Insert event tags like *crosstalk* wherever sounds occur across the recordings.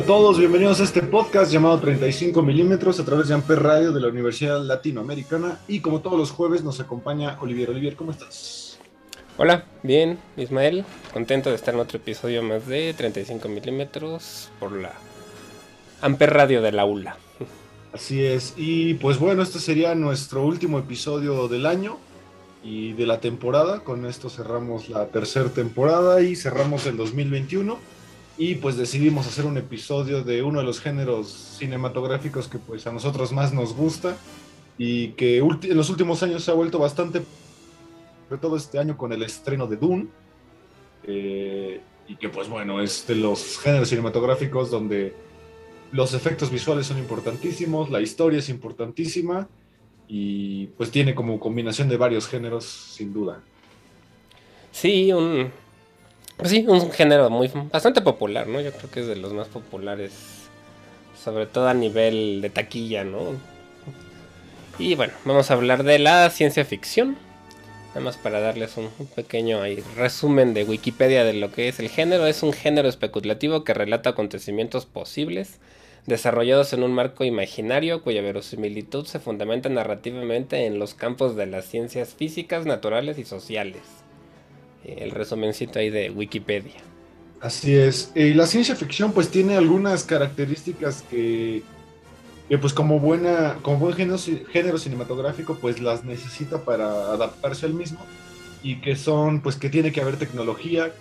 A todos, bienvenidos a este podcast llamado 35 milímetros a través de Amper Radio de la Universidad Latinoamericana y como todos los jueves nos acompaña Olivier. Olivier, ¿cómo estás? Hola, bien, Ismael, contento de estar en otro episodio más de 35 milímetros por la Amper Radio de la ULA. Así es, y pues bueno, este sería nuestro último episodio del año y de la temporada. Con esto cerramos la tercera temporada y cerramos el 2021 y pues decidimos hacer un episodio de uno de los géneros cinematográficos que pues a nosotros más nos gusta y que en los últimos años se ha vuelto bastante, sobre todo este año con el estreno de Dune, eh, y que pues bueno, es de los géneros cinematográficos donde los efectos visuales son importantísimos, la historia es importantísima y pues tiene como combinación de varios géneros sin duda. Sí, un, pues sí, un género muy bastante popular, ¿no? Yo creo que es de los más populares, sobre todo a nivel de taquilla, ¿no? Y bueno, vamos a hablar de la ciencia ficción. Nada más para darles un, pequeño resumen de Wikipedia de lo que es el género. Es un género especulativo que relata acontecimientos posibles desarrollados en un marco imaginario cuya verosimilitud se fundamenta narrativamente en los campos de las ciencias físicas, naturales y sociales el resumencito ahí de Wikipedia. Así es. Y la ciencia ficción pues tiene algunas características que, pues como buena, como buen género, cinematográfico pues las necesita para adaptarse al mismo y que son pues que tiene que haber tecnología,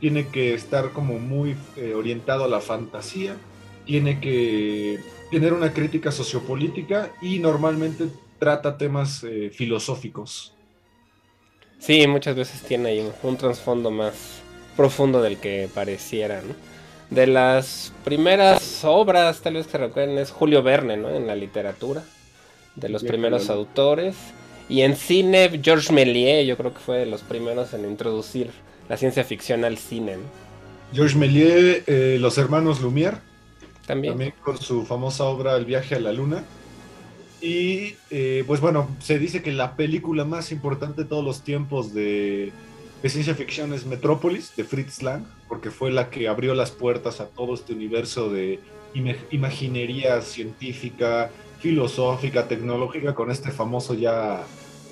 tiene que estar como muy eh, orientado a la fantasía, tiene que tener una crítica sociopolítica y normalmente trata temas eh, filosóficos. Sí, muchas veces tiene ahí un, trasfondo más profundo del que pareciera, ¿no? De las primeras obras, tal vez que recuerden, es Julio Verne, ¿no? En la literatura, de los primeros autores. Y en cine, Georges Méliès, yo creo que fue de los primeros en introducir la ciencia ficción al cine, ¿no? Georges Méliès, eh, los hermanos Lumière. También. También con su famosa obra El viaje a la luna. Y eh, pues bueno, se dice que la película más importante de todos los tiempos de, ciencia ficción es Metrópolis, de Fritz Lang, porque fue la que abrió las puertas a todo este universo de imaginería científica, filosófica, tecnológica, con este famoso ya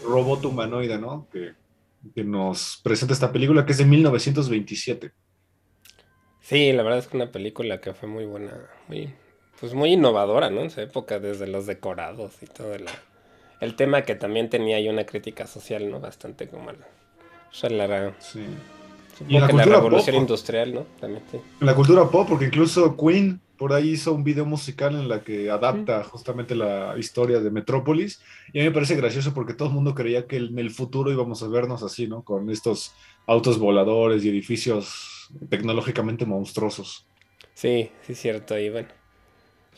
robot humanoide, ¿no? Que, que nos presenta esta película, que es de 1927. Sí, la verdad es que una película que fue muy buena, muy, pues muy innovadora, ¿no? En esa época, desde los decorados y todo el, el tema que también tenía ahí una crítica social, ¿no? Bastante como el, la, sí. Y la, revolución industrial, ¿no? También, sí. La cultura pop, porque incluso Queen por ahí hizo un video musical en la que adapta justamente la historia de Metrópolis. Y a mí me parece gracioso porque todo el mundo creía que en el futuro íbamos a vernos así, ¿no? Con estos autos voladores y edificios tecnológicamente monstruosos. Sí, sí, cierto. Y bueno,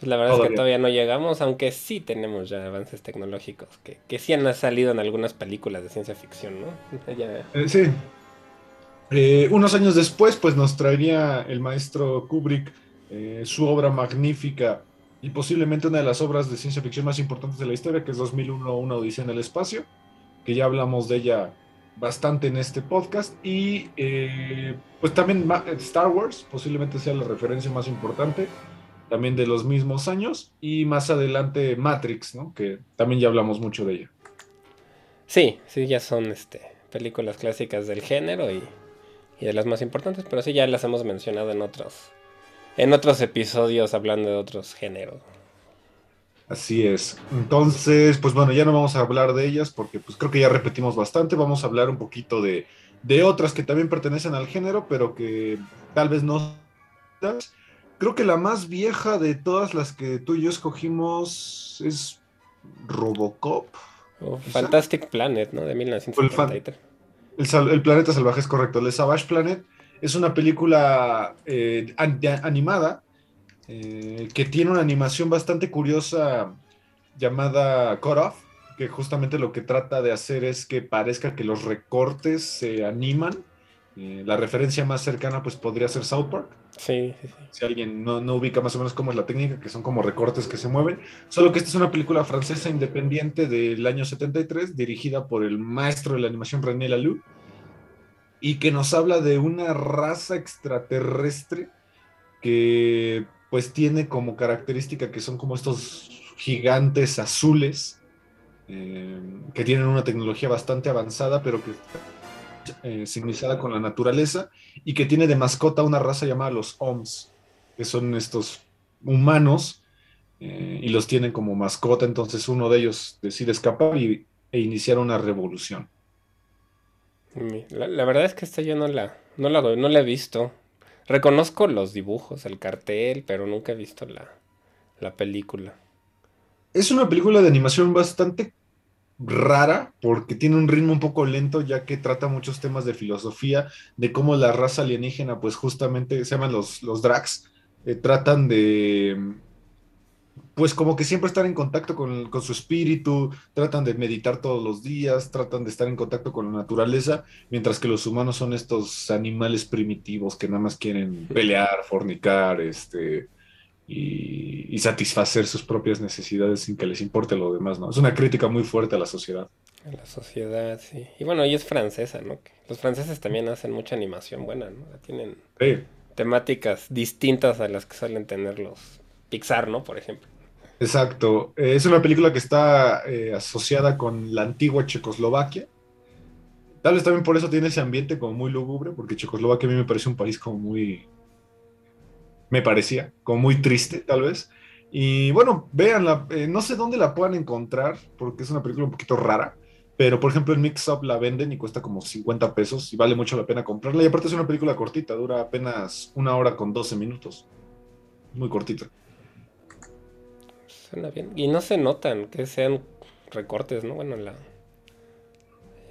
pues la verdad es que todavía no llegamos, aunque sí tenemos ya avances tecnológicos que, que sí han salido en algunas películas de ciencia ficción, ¿no? *laughs* Eh, sí. Eh, unos años después, pues nos traería el maestro Kubrick eh, su obra magnífica y posiblemente una de las obras de ciencia ficción más importantes de la historia, que es 2001, Una Odisea en el Espacio, que ya hablamos de ella bastante en este podcast. Y pues también Star Wars, posiblemente sea la referencia más importante también de los mismos años, y más adelante Matrix, ¿no? Que también ya hablamos mucho de ella. Sí, sí, ya son este, películas clásicas del género y, de las más importantes, pero sí ya las hemos mencionado en otros, en otros episodios hablando de otros géneros. Así es. Entonces, pues bueno, ya no vamos a hablar de ellas porque pues creo que ya repetimos bastante. Vamos a hablar un poquito de, de otras que también pertenecen al género, pero que tal vez no creo que la más vieja de todas las que tú y yo escogimos es Robocop. Fantastic Planet, ¿no? De 1973. El, el, planeta salvaje es correcto. El Savage Planet es una película eh, animada eh, que tiene una animación bastante curiosa llamada Cut Off, que justamente lo que trata de hacer es que parezca que los recortes se animan. Eh, la referencia más cercana pues podría ser South Park. Sí, sí, sí. Si alguien no, no, ubica más o menos cómo es la técnica, que son como recortes que se mueven. Solo que esta es una película francesa independiente del año 73, dirigida por el maestro de la animación René Laloux, y que nos habla de una raza extraterrestre que pues tiene como característica que son como estos gigantes azules eh, que tienen una tecnología bastante avanzada, pero que eh, con la naturaleza y que tiene de mascota una raza llamada los OMS, que son estos humanos eh, y los tienen como mascota, entonces uno de ellos decide escapar y, e iniciar una revolución. La, verdad es que esta yo no la, no la, no la he visto. Reconozco los dibujos, el cartel, pero nunca he visto la, la película. Es una película de animación bastante rara porque tiene un ritmo un poco lento ya que trata muchos temas de filosofía, de cómo la raza alienígena pues justamente se llaman los, los Drax, eh, tratan de pues como que siempre estar en contacto con, con, su espíritu, tratan de meditar todos los días, tratan de estar en contacto con la naturaleza, mientras que los humanos son estos animales primitivos que nada más quieren pelear, fornicar, este, y, satisfacer sus propias necesidades sin que les importe lo demás, ¿no? Es una crítica muy fuerte a la sociedad. A la sociedad, sí. Y bueno, ella es francesa, ¿no? Los franceses también hacen mucha animación buena, ¿no? Tienen temáticas distintas a las que suelen tener los Pixar, ¿no? Por ejemplo. Exacto. Eh, es una película que está eh, asociada con la antigua Checoslovaquia. Tal vez también por eso tiene ese ambiente como muy lúgubre, porque Checoslovaquia a mí me parece un país como muy, me parecía, como muy triste tal vez. Y bueno, véanla, eh, no sé dónde la puedan encontrar, porque es una película un poquito rara, pero por ejemplo en Mix Up la venden y cuesta como 50 pesos y vale mucho la pena comprarla. Y aparte es una película cortita, dura apenas una hora con 12 minutos. Muy cortita. Suena bien. Y no se notan que sean recortes, ¿no? Bueno, la,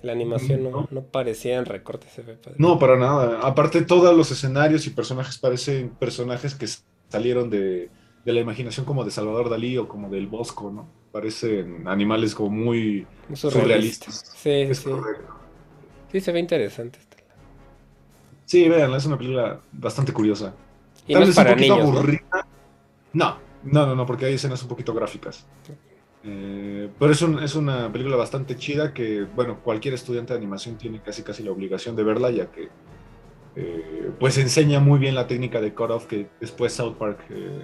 la animación no, no parecían recortes. No, para nada. Aparte, todos los escenarios y personajes parecen personajes que salieron de, la imaginación como de Salvador Dalí o como del Bosco, ¿no? Parecen animales como muy surrealistas. Sí, sí. Sí, se ve interesante. Sí, vean, es una película bastante curiosa. Y no es para niños, ¿no? no, no, no, porque hay escenas un poquito gráficas. Eh, pero es, es, una película bastante chida que, bueno, cualquier estudiante de animación tiene casi casi la obligación de verla, ya que eh, pues enseña muy bien la técnica de cut-off que después South Park eh,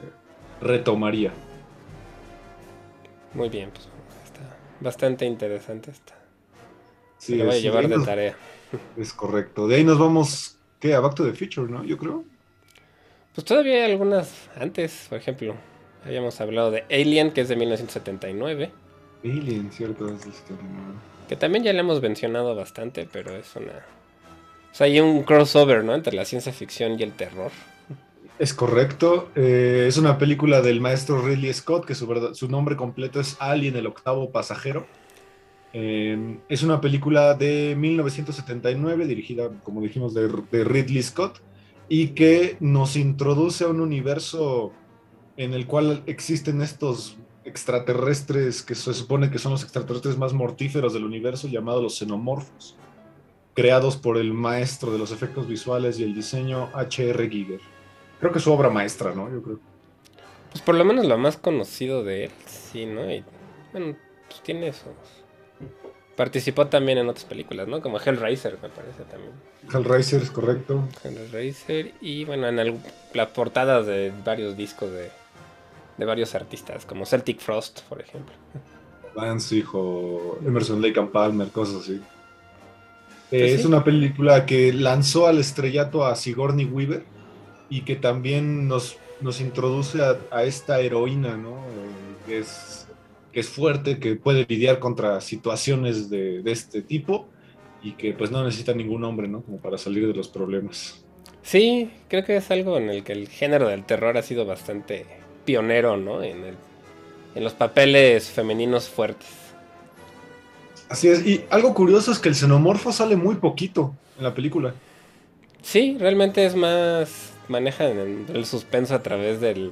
retomaría. Muy bien, pues está bastante interesante esta. Sí, voy a llevar de, tarea. *laughs* Es correcto. De ahí nos vamos, ¿qué? A Back to the Future, ¿no? Yo creo. Pues todavía hay algunas antes, por ejemplo. Habíamos hablado de Alien, que es de 1979. Alien, cierto, Que también ya le hemos mencionado bastante, pero es una. O sea, hay un crossover, ¿no? Entre la ciencia ficción y el terror. Es correcto. Eh, es una película del maestro Ridley Scott, que su, su nombre completo es Alien, el octavo pasajero. Eh, es una película de 1979, dirigida, como dijimos, de, de Ridley Scott, y que nos introduce a un universo en el cual existen estos extraterrestres que se supone que son los extraterrestres más mortíferos del universo, llamados los xenomorfos, creados por el maestro de los efectos visuales y el diseño H.R. Giger. Creo que es su obra maestra, ¿no? Yo creo. Pues por lo menos lo más conocido de él, sí, ¿no? Y, bueno, pues tiene eso. Participó también en otras películas, ¿no? Como Hellraiser, me parece también. Hellraiser es correcto. Hellraiser y bueno, en las portadas de varios discos de, de varios artistas, como Celtic Frost, por ejemplo. Danzig o Emerson Lake and Palmer, cosas así. Pues es una película que lanzó al estrellato a Sigourney Weaver y que también nos, nos introduce a, esta heroína, ¿no? Eh, que, es, que es fuerte, que puede lidiar contra situaciones de, de, este tipo y que pues no necesita ningún hombre, ¿no? Como para salir de los problemas. Sí, creo que es algo en el que el género del terror ha sido bastante pionero, ¿no? En, el, en los papeles femeninos fuertes. Así es, y algo curioso es que el xenomorfo sale muy poquito en la película. Sí, realmente es más. maneja el suspenso a través del,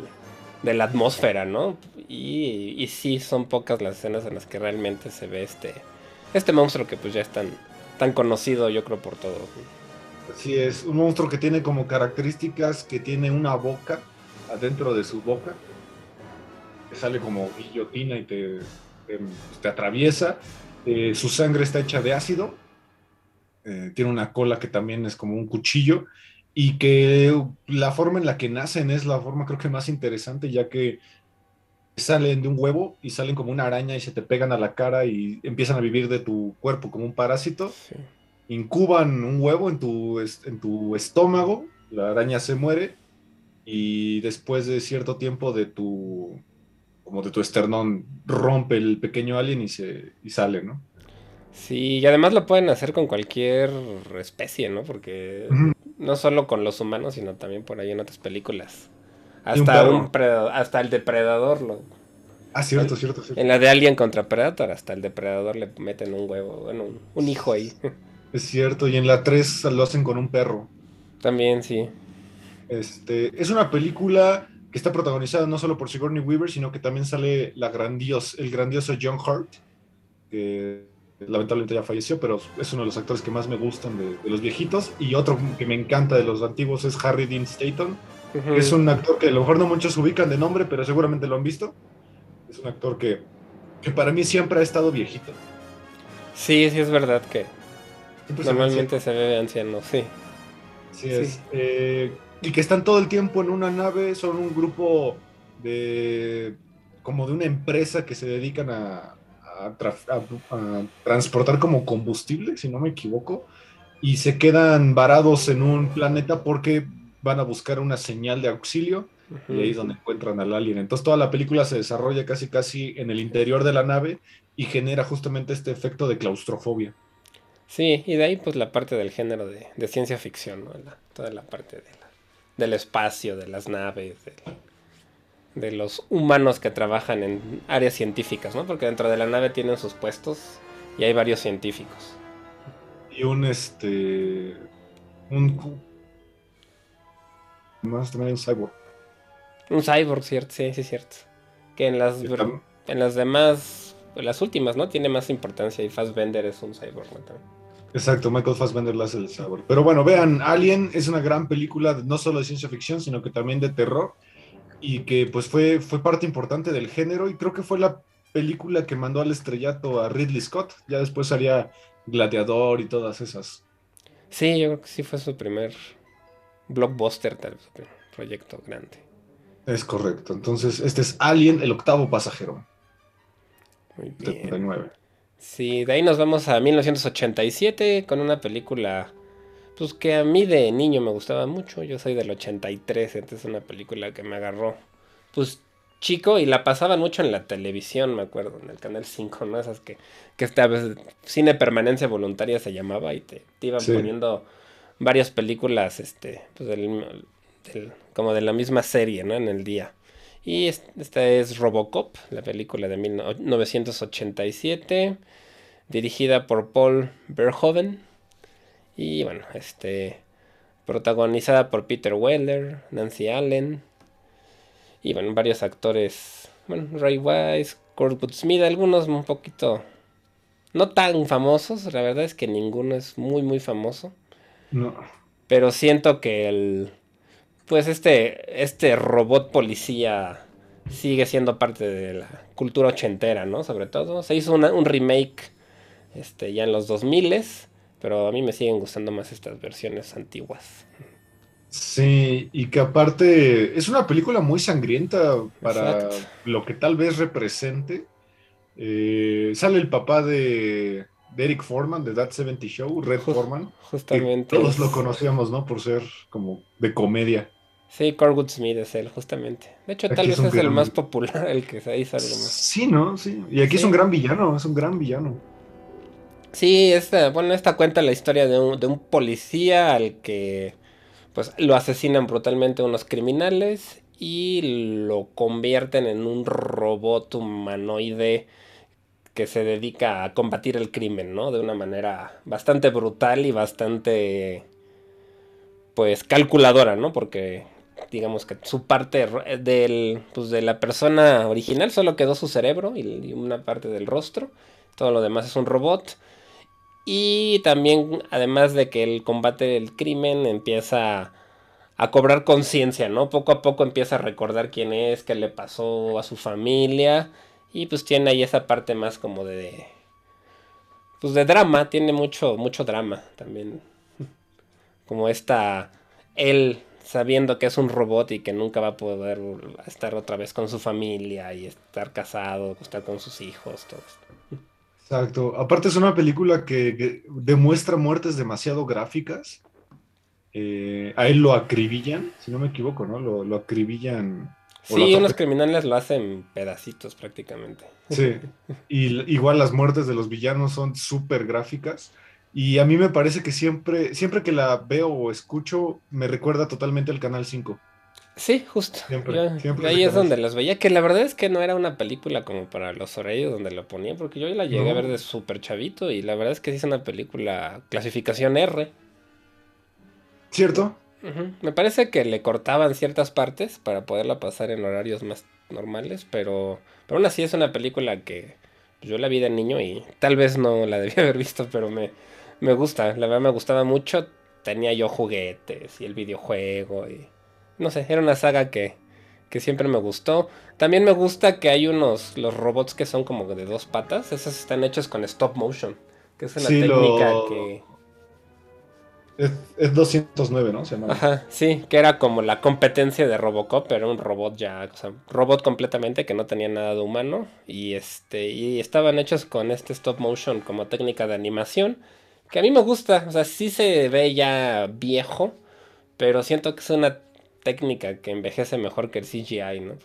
de la atmósfera, ¿no? Y, y sí, son pocas las escenas en las que realmente se ve este, este monstruo que pues ya es tan, tan conocido, yo creo, por todos. Así es, un monstruo que tiene como características que tiene una boca adentro de su boca, que sale como guillotina y te, te, atraviesa. Eh, su sangre está hecha de ácido, eh, tiene una cola que también es como un cuchillo y que la forma en la que nacen es la forma creo que más interesante, ya que salen de un huevo y salen como una araña y se te pegan a la cara y empiezan a vivir de tu cuerpo como un parásito. Incuban un huevo en tu, en tu estómago, la araña se muere y después de cierto tiempo de tu como de tu esternón rompe el pequeño alien y se y sale, ¿no? Sí, y además lo pueden hacer con cualquier especie, ¿no? Porque no solo con los humanos, sino también por ahí en otras películas. Hasta, un, hasta el depredador lo... Ah, cierto, cierto, cierto. En la de Alien contra Predator, hasta el depredador le meten un huevo, bueno, un, hijo ahí. Es cierto, y en la 3 lo hacen con un perro. También, sí. Este, es una película que está protagonizada no solo por Sigourney Weaver, sino que también sale la grandios, el grandioso John Hurt, que lamentablemente ya falleció, pero es uno de los actores que más me gustan de, los viejitos. Y otro que me encanta de los antiguos es Harry Dean Stanton. Es un actor que a lo mejor no muchos ubican de nombre, pero seguramente lo han visto. Es un actor que, que para mí siempre ha estado viejito. Sí, sí es verdad que normalmente se, ve anciano, sí. Sí, es. Eh, y que están todo el tiempo en una nave, son un grupo de como de una empresa que se dedican a, a, transportar como combustible, si no me equivoco, y se quedan varados en un planeta porque van a buscar una señal de auxilio y ahí es donde encuentran al alien. Entonces toda la película se desarrolla casi casi en el interior de la nave y genera justamente este efecto de claustrofobia. Sí, y de ahí pues la parte del género de, ciencia ficción, toda la parte del espacio, de las naves, de los humanos que trabajan en áreas científicas, ¿no? Porque dentro de la nave tienen sus puestos y hay varios científicos. Y un este un más también hay un cyborg. Un cyborg, cierto, sí, sí, cierto. Que en las en las demás, en las últimas, ¿no? Tiene más importancia y Fassbender es un cyborg, ¿no? Exacto, Michael Fassbender lo hace el cyborg. Pero bueno, vean, Alien es una gran película no solo de ciencia ficción, sino que también de terror y que pues fue, fue parte importante del género y creo que fue la película que mandó al estrellato a Ridley Scott. Ya después haría Gladiador y todas esas. Sí, yo creo que sí fue su primer blockbuster, tal proyecto grande. Es correcto. Entonces, este es Alien, el octavo pasajero. Muy bien. Sí, de ahí nos vamos a 1987 con una película pues que a mí de niño me gustaba mucho. Yo soy del 83, entonces es una película que me agarró pues chico y la pasaban mucho en la televisión, me acuerdo, en el canal 5, ¿no? Esas que, que esta vez cine permanencia voluntaria se llamaba y te, iban poniendo varias películas, este, pues del, como de la misma serie, ¿no? En el día. Y esta es Robocop, la película de 1987, dirigida por Paul Verhoeven y bueno, este protagonizada por Peter Weller, Nancy Allen y bueno, varios actores, bueno, Ray Wise, Kurt Smith, algunos un poquito no tan famosos, la verdad es que ninguno es muy muy famoso. No. Pero siento que el pues este este robot policía sigue siendo parte de la cultura ochentera, ¿no? Sobre todo se hizo un remake este ya en los 2000s pero a mí me siguen gustando más estas versiones antiguas. Sí, y que aparte es una película muy sangrienta para lo que tal vez represente. Eh, sale el papá de, Eric Foreman, de That 70 Show, Red Foreman. Justamente. Todos lo conocíamos, ¿no? Por ser como de comedia. Sí, Corwood Smith es él, justamente. De hecho, tal vez es, el más popular, el que se hizo algo más. Sí, ¿no? Sí. Y aquí es un gran villano, es un gran villano. Sí, esta, bueno, esta cuenta la historia de un, de un policía al que pues lo asesinan brutalmente unos criminales y lo convierten en un robot humanoide que se dedica a combatir el crimen, ¿no? De una manera bastante brutal y bastante, pues, calculadora, ¿no? Porque digamos que su parte del, pues, de la persona original solo quedó su cerebro y una parte del rostro. Todo lo demás es un robot. Y también, además de que el combate del crimen empieza a cobrar conciencia, ¿no? Poco a poco empieza a recordar quién es, qué le pasó a su familia. Y pues tiene ahí esa parte más como de... Pues de drama, tiene mucho, mucho drama también. *laughs* Como esta... Él sabiendo que es un robot y que nunca va a poder estar otra vez con su familia y estar casado, estar con sus hijos, todo esto. Exacto. Aparte es una película que, demuestra muertes demasiado gráficas. Eh, a él lo acribillan, si no me equivoco, ¿no? Lo, acribillan. Sí, unos criminales lo hacen pedacitos prácticamente. Sí. Y igual las muertes de los villanos son súper gráficas. Y a mí me parece que siempre, siempre que la veo o escucho, me recuerda totalmente al Canal 5. Sí, justo. Siempre, siempre ahí es donde las veía, que la verdad es que no era una película como para los horarios donde lo ponía, porque yo la llegué a ver de súper chavito y la verdad es que sí es una película clasificación R. ¿Cierto? Me parece que le cortaban ciertas partes para poderla pasar en horarios más normales, pero, pero aún así es una película que yo la vi de niño y tal vez no la *laughs* debía haber visto, pero me, me gusta, la verdad me gustaba mucho. Tenía yo juguetes y el videojuego y no sé, era una saga que, que siempre me gustó. También me gusta que hay unos, los robots que son como de dos patas, esos están hechos con stop motion, que es una técnica que... Es, 209, ¿no? Ajá, sí, que era como la competencia de Robocop, pero un robot ya, o sea, robot completamente que no tenía nada de humano y este y estaban hechos con este stop motion como técnica de animación que a mí me gusta, o sea, sí se ve ya viejo, pero siento que es una técnica que envejece mejor que el CGI, ¿no?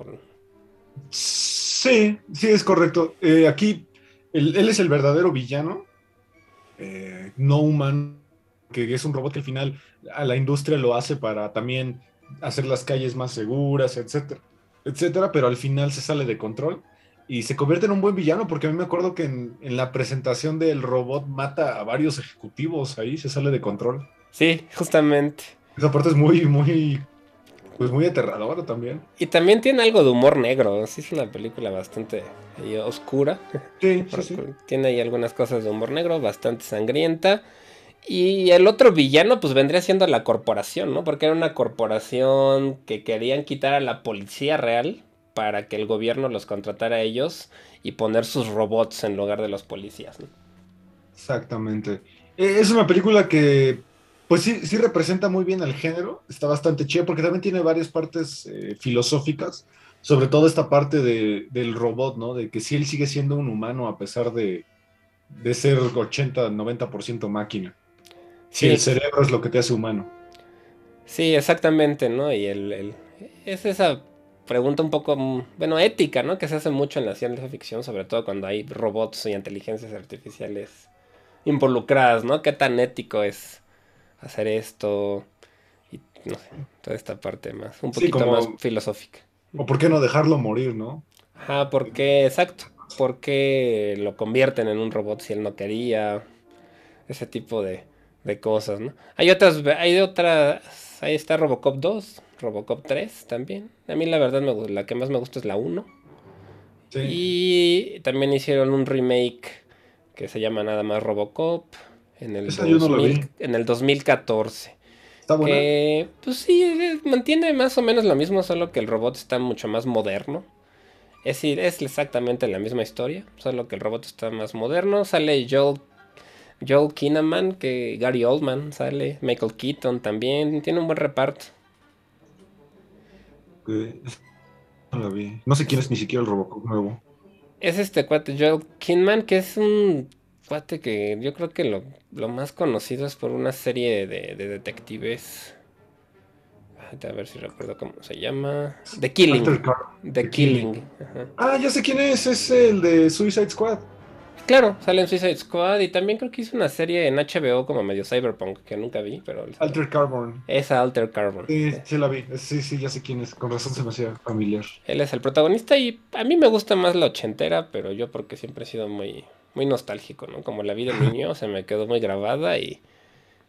Sí, sí, es correcto. Eh, aquí, él, es el verdadero villano, eh, no humano, que es un robot que al final a la industria lo hace para también hacer las calles más seguras, etcétera, etcétera, pero al final se sale de control y se convierte en un buen villano, porque a mí me acuerdo que en, la presentación del robot mata a varios ejecutivos ahí, se sale de control. Sí, justamente. Esa parte es muy, muy, pues muy aterradora también. Y también tiene algo de humor negro, sí es una película bastante oscura. Sí, sí, *laughs* sí. Tiene ahí algunas cosas de humor negro, bastante sangrienta. Y el otro villano pues vendría siendo la corporación, ¿no? Porque era una corporación que querían quitar a la policía real para que el gobierno los contratara a ellos y poner sus robots en lugar de los policías. Exactamente. E, es una película que, pues sí, sí representa muy bien al género, está bastante chida porque también tiene varias partes eh, filosóficas, sobre todo esta parte del robot, ¿no? De que si él sigue siendo un humano a pesar de, de ser 80, 90% máquina. Si el cerebro es lo que te hace humano. Sí, exactamente, ¿no? Y el, el, es esa pregunta un poco, bueno, ética, ¿no? Que se hace mucho en la ciencia ficción, sobre todo cuando hay robots y inteligencias artificiales involucradas, ¿no? ¿Qué tan ético es hacer esto? Y no sé, toda esta parte más, un poquito más filosófica. O por qué no dejarlo morir, ¿no? Ajá, porque, exacto, porque lo convierten en un robot si él no quería, ese tipo de, de cosas, ¿no? Hay otras, hay otras, ahí está Robocop 2, Robocop 3 también. A mí la verdad me, la que más me gusta es la 1. Y también hicieron un remake que se llama nada más Robocop en el, en el 2014. Está buena. Que, pues sí, mantiene más o menos lo mismo, solo que el robot está mucho más moderno. Es decir, es exactamente la misma historia, solo que el robot está más moderno. Sale Joel, Joel Kinnaman, que Gary Oldman sale, Michael Keaton también, tiene un buen reparto. No sé quién es ni siquiera el Robocop nuevo. Es este cuate, Joel Kinman, que es un cuate que yo creo que lo, más conocido es por una serie de, detectives. A ver si recuerdo cómo se llama. The Killing. The, Killing. Ah, ya sé quién es. Es el de Suicide Squad. Claro, sale en Suicide Squad y también creo que hizo una serie en HBO como medio cyberpunk que nunca vi, pero... Alter Carbon. Esa Alter Carbon. Sí, sí la vi. Sí, sí, ya sé quién es. Con razón se me hacía familiar. Él es el protagonista y a mí me gusta más la ochentera, pero yo porque siempre he sido muy, muy nostálgico, ¿no? Como la vida de niño se me quedó muy grabada y,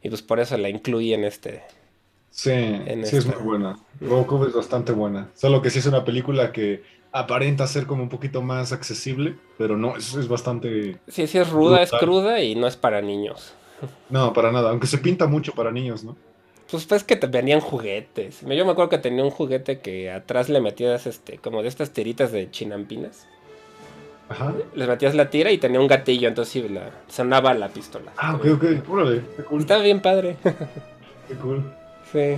y pues por eso la incluí en este... Sí, sí es muy buena. Robocop es bastante buena. Solo que sí es una película que aparenta ser como un poquito más accesible, pero no, es, es bastante... Sí, sí es ruda, es cruda y no es para niños. No, para nada, aunque se pinta mucho para niños, ¿no? Pues pues que te venían juguetes. Yo me acuerdo que tenía un juguete que atrás le metías este, como de estas tiritas de chinampinas. Ajá. Les metías la tira y tenía un gatillo, entonces sí, la, sonaba la pistola. Ah, ok, ok, órale, qué cool. Está bien padre. Qué cool. Sí.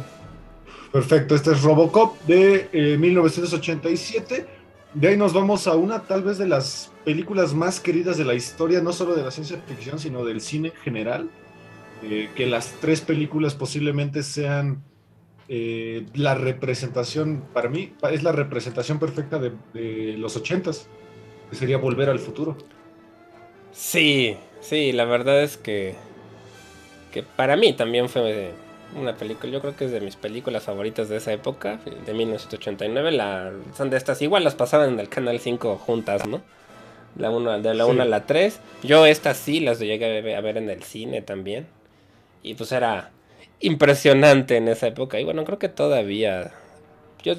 Perfecto, este es Robocop de eh, 1987 de ahí nos vamos a una tal vez de las películas más queridas de la historia, no solo de la ciencia ficción, sino del cine en general. Eh, que las tres películas posiblemente sean eh, la representación, para mí, es la representación perfecta de, los ochentas, que sería Volver al Futuro. Sí, sí, la verdad es que, que para mí también fue una película, yo creo que es de mis películas favoritas de esa época, de 1989. La, son de estas, igual las pasaban en el Canal 5 juntas, ¿no? La uno, de la 1 a la 3. Yo estas sí las llegué a ver en el cine también. Y pues era impresionante en esa época. Y bueno, creo que todavía... Yo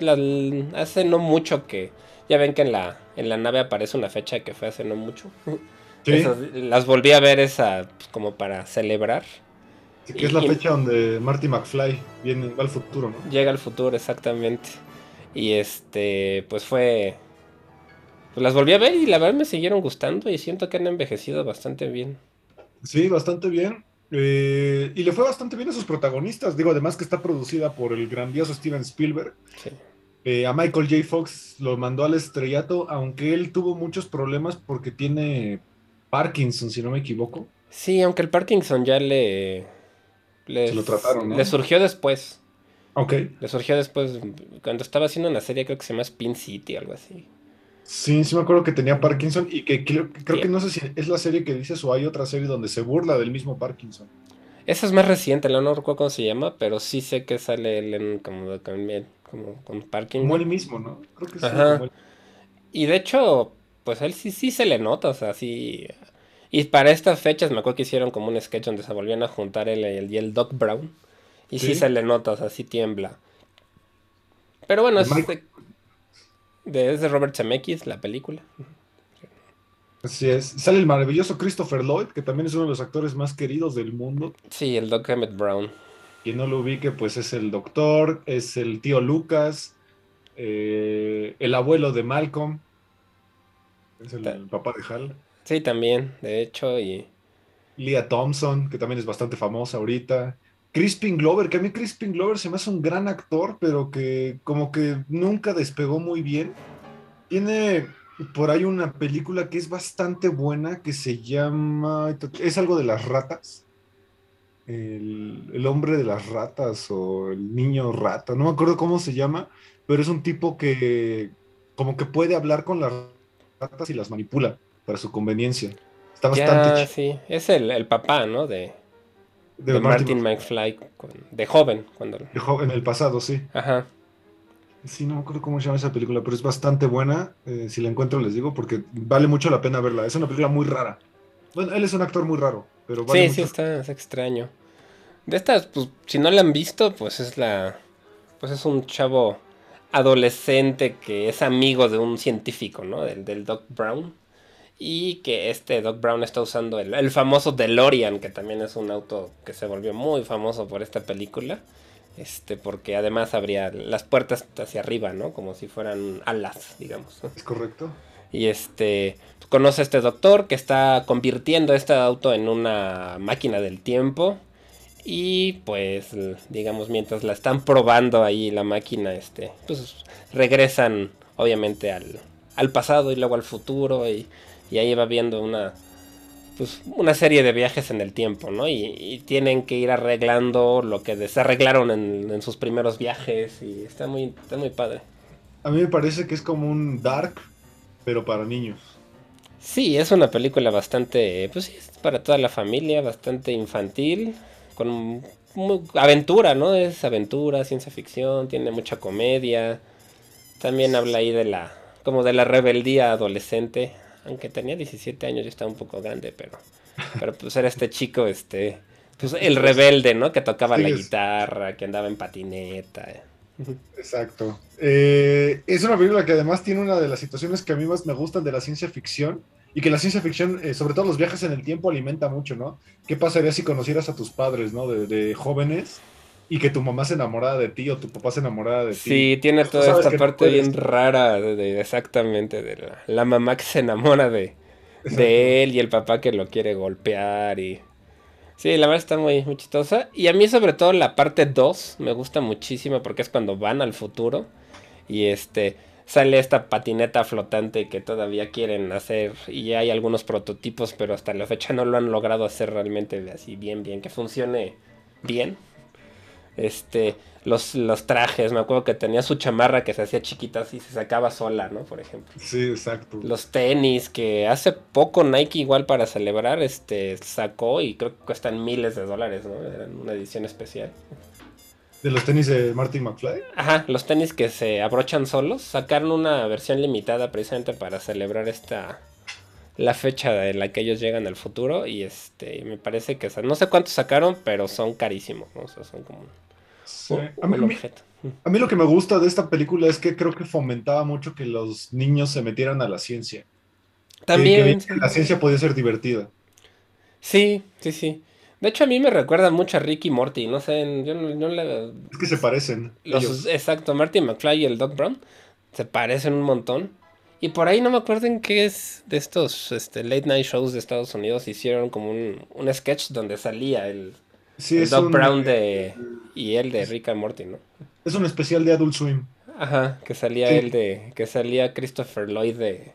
hace no mucho que... Ya ven que en la, en la nave aparece una fecha que fue hace no mucho. *laughs* las volví a ver esa pues, como para celebrar que es la fecha donde Marty McFly viene, va al futuro, ¿no? Llega al futuro, exactamente. Y este, pues fue. Pues las volví a ver y la verdad me siguieron gustando y siento que han envejecido bastante bien. Sí, bastante bien. Eh, y le fue bastante bien a sus protagonistas. Digo, además que está producida por el grandioso Steven Spielberg. Sí. Eh, a Michael J. Fox lo mandó al estrellato, aunque él tuvo muchos problemas porque tiene Parkinson, si no me equivoco. Sí, aunque el Parkinson ya le, se lo trataron, ¿no? Le surgió después. Ok. Le surgió después, cuando estaba haciendo una serie, creo que se llama Spin City, algo así. Sí, sí me acuerdo que tenía Parkinson y que creo, que no sé si es la serie que dices o hay otra serie donde se burla del mismo Parkinson. Esa es más reciente, no, recuerdo cómo se llama, pero sí sé que sale él en, como, como, con Parkinson. Como él mismo, ¿no? Creo que sí. Y de hecho, pues él sí, sí se le nota, o sea, sí y para estas fechas me acuerdo que hicieron como un sketch donde se volvían a juntar él y el, Doc Brown. Y sí, se le nota, o sea, sí tiembla. Pero bueno, es de, Robert Zemeckis, la película. Así es. Sale el maravilloso Christopher Lloyd, que también es uno de los actores más queridos del mundo. Sí, el Doc Emmett Brown. Quien no lo ubique, pues es el doctor, es el tío Lucas, eh, el abuelo de Malcolm, es el, el papá de Hal. Sí, también, de hecho, y... Leah Thompson, que también es bastante famosa ahorita. Crispin Glover, que a mí Crispin Glover se me hace un gran actor, pero que como que nunca despegó muy bien. Tiene por ahí una película que es bastante buena, que se llama... Es algo de las ratas. El, el, hombre de las ratas o el niño rata, no me acuerdo cómo se llama, pero es un tipo que como que puede hablar con las ratas y las manipula para su conveniencia. Está bastante Sí, es el, papá, ¿no? De, de, Martin, McFly, de joven. Cuando... De joven, en el pasado, sí. Ajá. Sí, no me acuerdo cómo se llama esa película, pero es bastante buena. Eh, si la encuentro, les digo, porque vale mucho la pena verla. Es una película muy rara. Bueno, él es un actor muy raro, pero vale Sí, sí, está es extraño. De estas, pues, si no la han visto, pues es la. Pues es un chavo adolescente que es amigo de un científico, ¿no? Del, del Doc Brown y que este Doc Brown está usando el, famoso DeLorean, que también es un auto que se volvió muy famoso por esta película. Este, porque además abría las puertas hacia arriba, ¿no? Como si fueran alas, digamos. Es correcto. Y este conoce a este doctor que está convirtiendo este auto en una máquina del tiempo. Y pues, digamos, mientras la están probando ahí la máquina, este, pues regresan obviamente al, al pasado y luego al futuro. Y y ahí va viendo una, pues, una serie de viajes en el tiempo, ¿no? Y, tienen que ir arreglando lo que desarreglaron en, en sus primeros viajes y está muy, está muy padre. A mí me parece que es como un Dark, pero para niños. Sí, es una película bastante, pues sí, para toda la familia, bastante infantil, con aventura, ¿no? Es aventura, ciencia ficción, tiene mucha comedia. También habla ahí de la, como de la rebeldía adolescente, aunque tenía 17 años, ya estaba un poco grande, pero, pero pues era este chico, este, pues el rebelde, ¿no? Que tocaba la guitarra, que andaba en patineta. Exacto. Eh, es una película que además tiene una de las situaciones que a mí más me gustan de la ciencia ficción y que la ciencia ficción, eh, sobre todo los viajes en el tiempo, alimenta mucho, ¿no? ¿Qué pasaría si conocieras a tus padres, ¿no? De, jóvenes y que tu mamá se enamorara de ti o tu papá se enamorara de ti. Sí, tiene toda esta parte bien rara, de, exactamente, de la, mamá que se enamora de, de él y el papá que lo quiere golpear y... Sí, la verdad está muy, muy chistosa. Y a mí sobre todo la parte 2 me gusta muchísimo porque es cuando van al futuro y este sale esta patineta flotante que todavía quieren hacer y hay algunos prototipos pero hasta la fecha no lo han logrado hacer realmente así bien bien que funcione bien este los, los trajes, me acuerdo que tenía su chamarra que se hacía chiquita y se sacaba sola, ¿no? Por ejemplo. Sí, exacto. Los tenis que hace poco Nike igual para celebrar, este, sacó y creo que cuestan miles de dólares, ¿no? Eran una edición especial. ¿De los tenis de Martin McFly? Ajá, los tenis que se abrochan solos. Sacaron una versión limitada precisamente para celebrar esta la fecha de la que ellos llegan al futuro y este me parece que no sé cuántos sacaron, pero son carísimos, ¿no? O sea, son como a, mí, lo que me gusta de esta película es que creo que fomentaba mucho que los niños se metieran a la ciencia. También. la ciencia podía ser divertida. Sí, sí, sí. De hecho, a mí me recuerda mucho a Ricky Morty. No sé, yo no, le... Es que se parecen. exacto, Marty McFly y el Doc Brown se parecen un montón. Y por ahí no me acuerdo en qué es de estos este, late night shows de Estados Unidos. Hicieron como un, un sketch donde salía el, Sí, Doc Brown de, eh, y él de Rick and Morty, ¿no? Es un especial de Adult Swim. Ajá, que salía él de. Que salía Christopher Lloyd de.